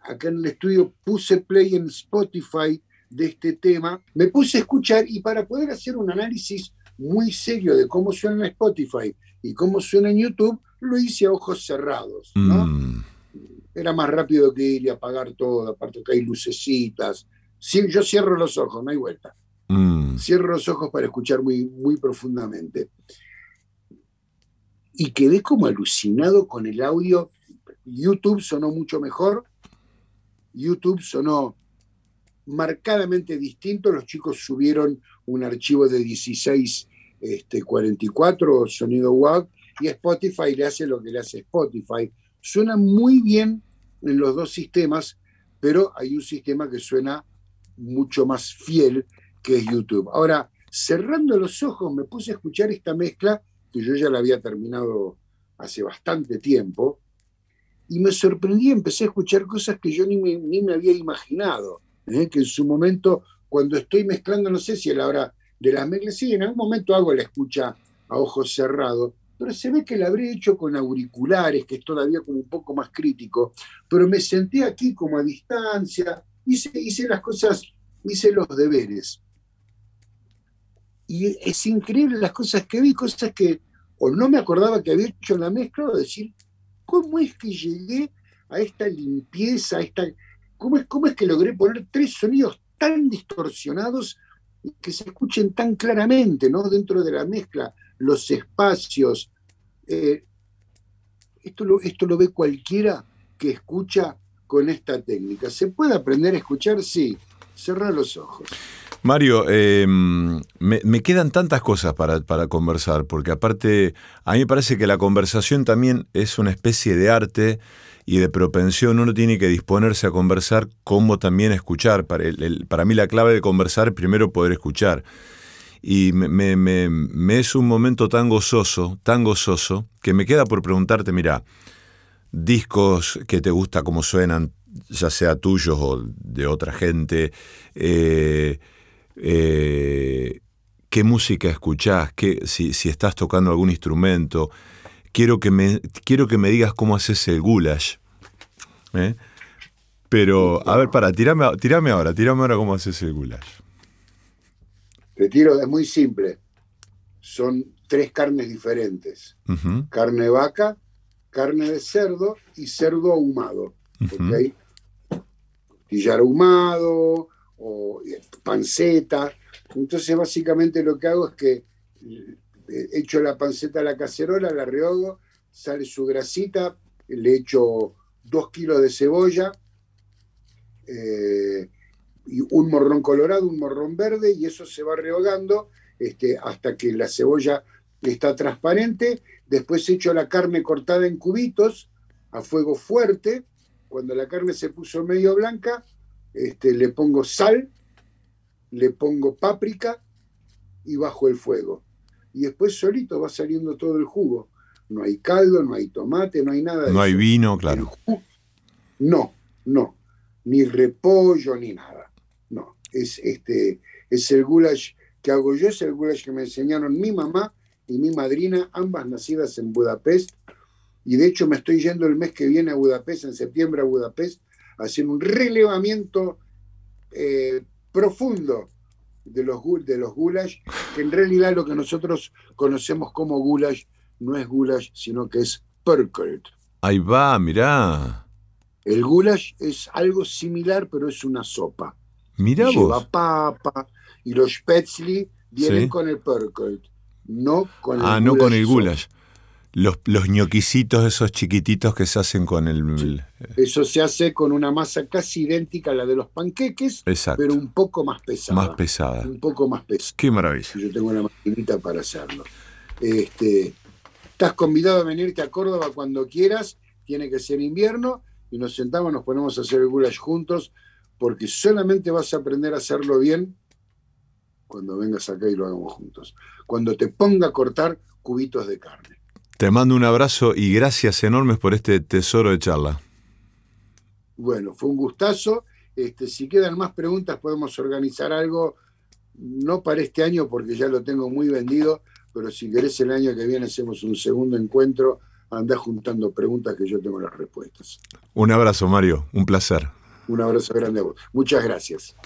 Speaker 1: acá en el estudio puse play en Spotify de este tema, me puse a escuchar y para poder hacer un análisis muy serio de cómo suena en Spotify y cómo suena en YouTube, lo hice a ojos cerrados, ¿no? Mm. Era más rápido que ir y apagar todo, aparte que hay lucecitas. yo cierro los ojos, no hay vuelta. Mm. Cierro los ojos para escuchar muy, muy profundamente. Y quedé como alucinado con el audio. YouTube sonó mucho mejor. YouTube sonó marcadamente distinto. Los chicos subieron un archivo de 16 este, 44 sonido WAV y Spotify le hace lo que le hace Spotify. Suena muy bien en los dos sistemas, pero hay un sistema que suena mucho más fiel que es YouTube. Ahora, cerrando los ojos, me puse a escuchar esta mezcla, que yo ya la había terminado hace bastante tiempo, y me sorprendí, empecé a escuchar cosas que yo ni me, ni me había imaginado, ¿eh? que en su momento, cuando estoy mezclando, no sé si a la hora de las mezclas, sí, en algún momento hago la escucha a ojos cerrados, pero se ve que la habré hecho con auriculares, que es todavía como un poco más crítico, pero me senté aquí como a distancia, hice, hice las cosas, hice los deberes. Y es increíble las cosas que vi, cosas que o no me acordaba que había hecho la mezcla, o decir, ¿cómo es que llegué a esta limpieza, a esta, cómo, es, cómo es que logré poner tres sonidos tan distorsionados que se escuchen tan claramente, ¿no? Dentro de la mezcla, los espacios. Eh, esto, lo, esto lo ve cualquiera que escucha con esta técnica. ¿Se puede aprender a escuchar? Sí. Cerrar los ojos.
Speaker 2: Mario, em, me, quedan tantas cosas para, para, conversar, porque aparte, a mí me parece que la conversación también es una especie de arte y de propensión. Uno tiene que disponerse a conversar como también escuchar. Para, para mí la clave de conversar es primero poder escuchar. Y me, es un momento tan gozoso, tan gozoso, que me queda por preguntarte, mira, discos que te gusta cómo suenan, ya sea tuyos o de otra gente, eh, eh, qué música escuchás, qué, si, si, estás tocando algún instrumento. Quiero que me, quiero que me digas cómo haces el goulash. ¿eh? Pero, a ver, para, tirame, tirame ahora, tirame ahora cómo haces el goulash.
Speaker 1: Te tiro, es muy simple. Son tres carnes diferentes. Carne de vaca, carne de cerdo y cerdo ahumado. Uh ahumado, o panceta. Entonces básicamente lo que hago es que eh, echo la panceta a la cacerola, la rehogo, sale su grasita, le echo dos kilos de cebolla, eh, y un morrón colorado, un morrón verde, y eso se va rehogando este, hasta que la cebolla está transparente. Después echo la carne cortada en cubitos a fuego fuerte. Cuando la carne se puso medio blanca, este, le pongo sal, le pongo páprica y bajo el fuego. Y después solito va saliendo todo el jugo. No hay caldo, no hay tomate, no hay nada.
Speaker 2: no hay vino, claro.
Speaker 1: No, no. Ni repollo, ni nada. Es, este, es el goulash que hago yo, es el goulash que me enseñaron mi mamá y mi madrina, ambas nacidas en Budapest. Y de hecho me estoy yendo el mes que viene a Budapest, en septiembre a Budapest, hacer un relevamiento eh, profundo de los, de los goulash, que en realidad lo que nosotros conocemos como goulash no es goulash, sino que es perkelt.
Speaker 2: Ahí va, mirá.
Speaker 1: El goulash es algo similar, pero es una sopa.
Speaker 2: Mirá
Speaker 1: Lleva papa y los spätzli vienen con el perkelt, no con el
Speaker 2: Ah, no con el goulash. Los, los ñoquisitos esos chiquititos que se hacen con el...
Speaker 1: Eso se hace con una masa casi idéntica a la de los panqueques, pero un poco más pesada.
Speaker 2: Más pesada.
Speaker 1: Un poco más pesada.
Speaker 2: Qué maravilla.
Speaker 1: Yo tengo la maquinita para hacerlo. Este, estás convidado a venirte a Córdoba cuando quieras, tiene que ser invierno, y nos sentamos, nos ponemos a hacer el goulash juntos, porque solamente vas a aprender a hacerlo bien cuando vengas acá y lo hagamos juntos. Cuando te ponga a cortar cubitos de carne.
Speaker 2: Te mando un abrazo y gracias enormes por este tesoro de charla.
Speaker 1: Bueno, fue un gustazo. Este, si quedan más preguntas, podemos organizar algo, no para este año porque ya lo tengo muy vendido, pero si querés el año que viene hacemos un segundo encuentro, andá juntando preguntas que yo tengo las respuestas.
Speaker 2: Un abrazo, Mario, un placer.
Speaker 1: Un abrazo grande a vos. Muchas gracias.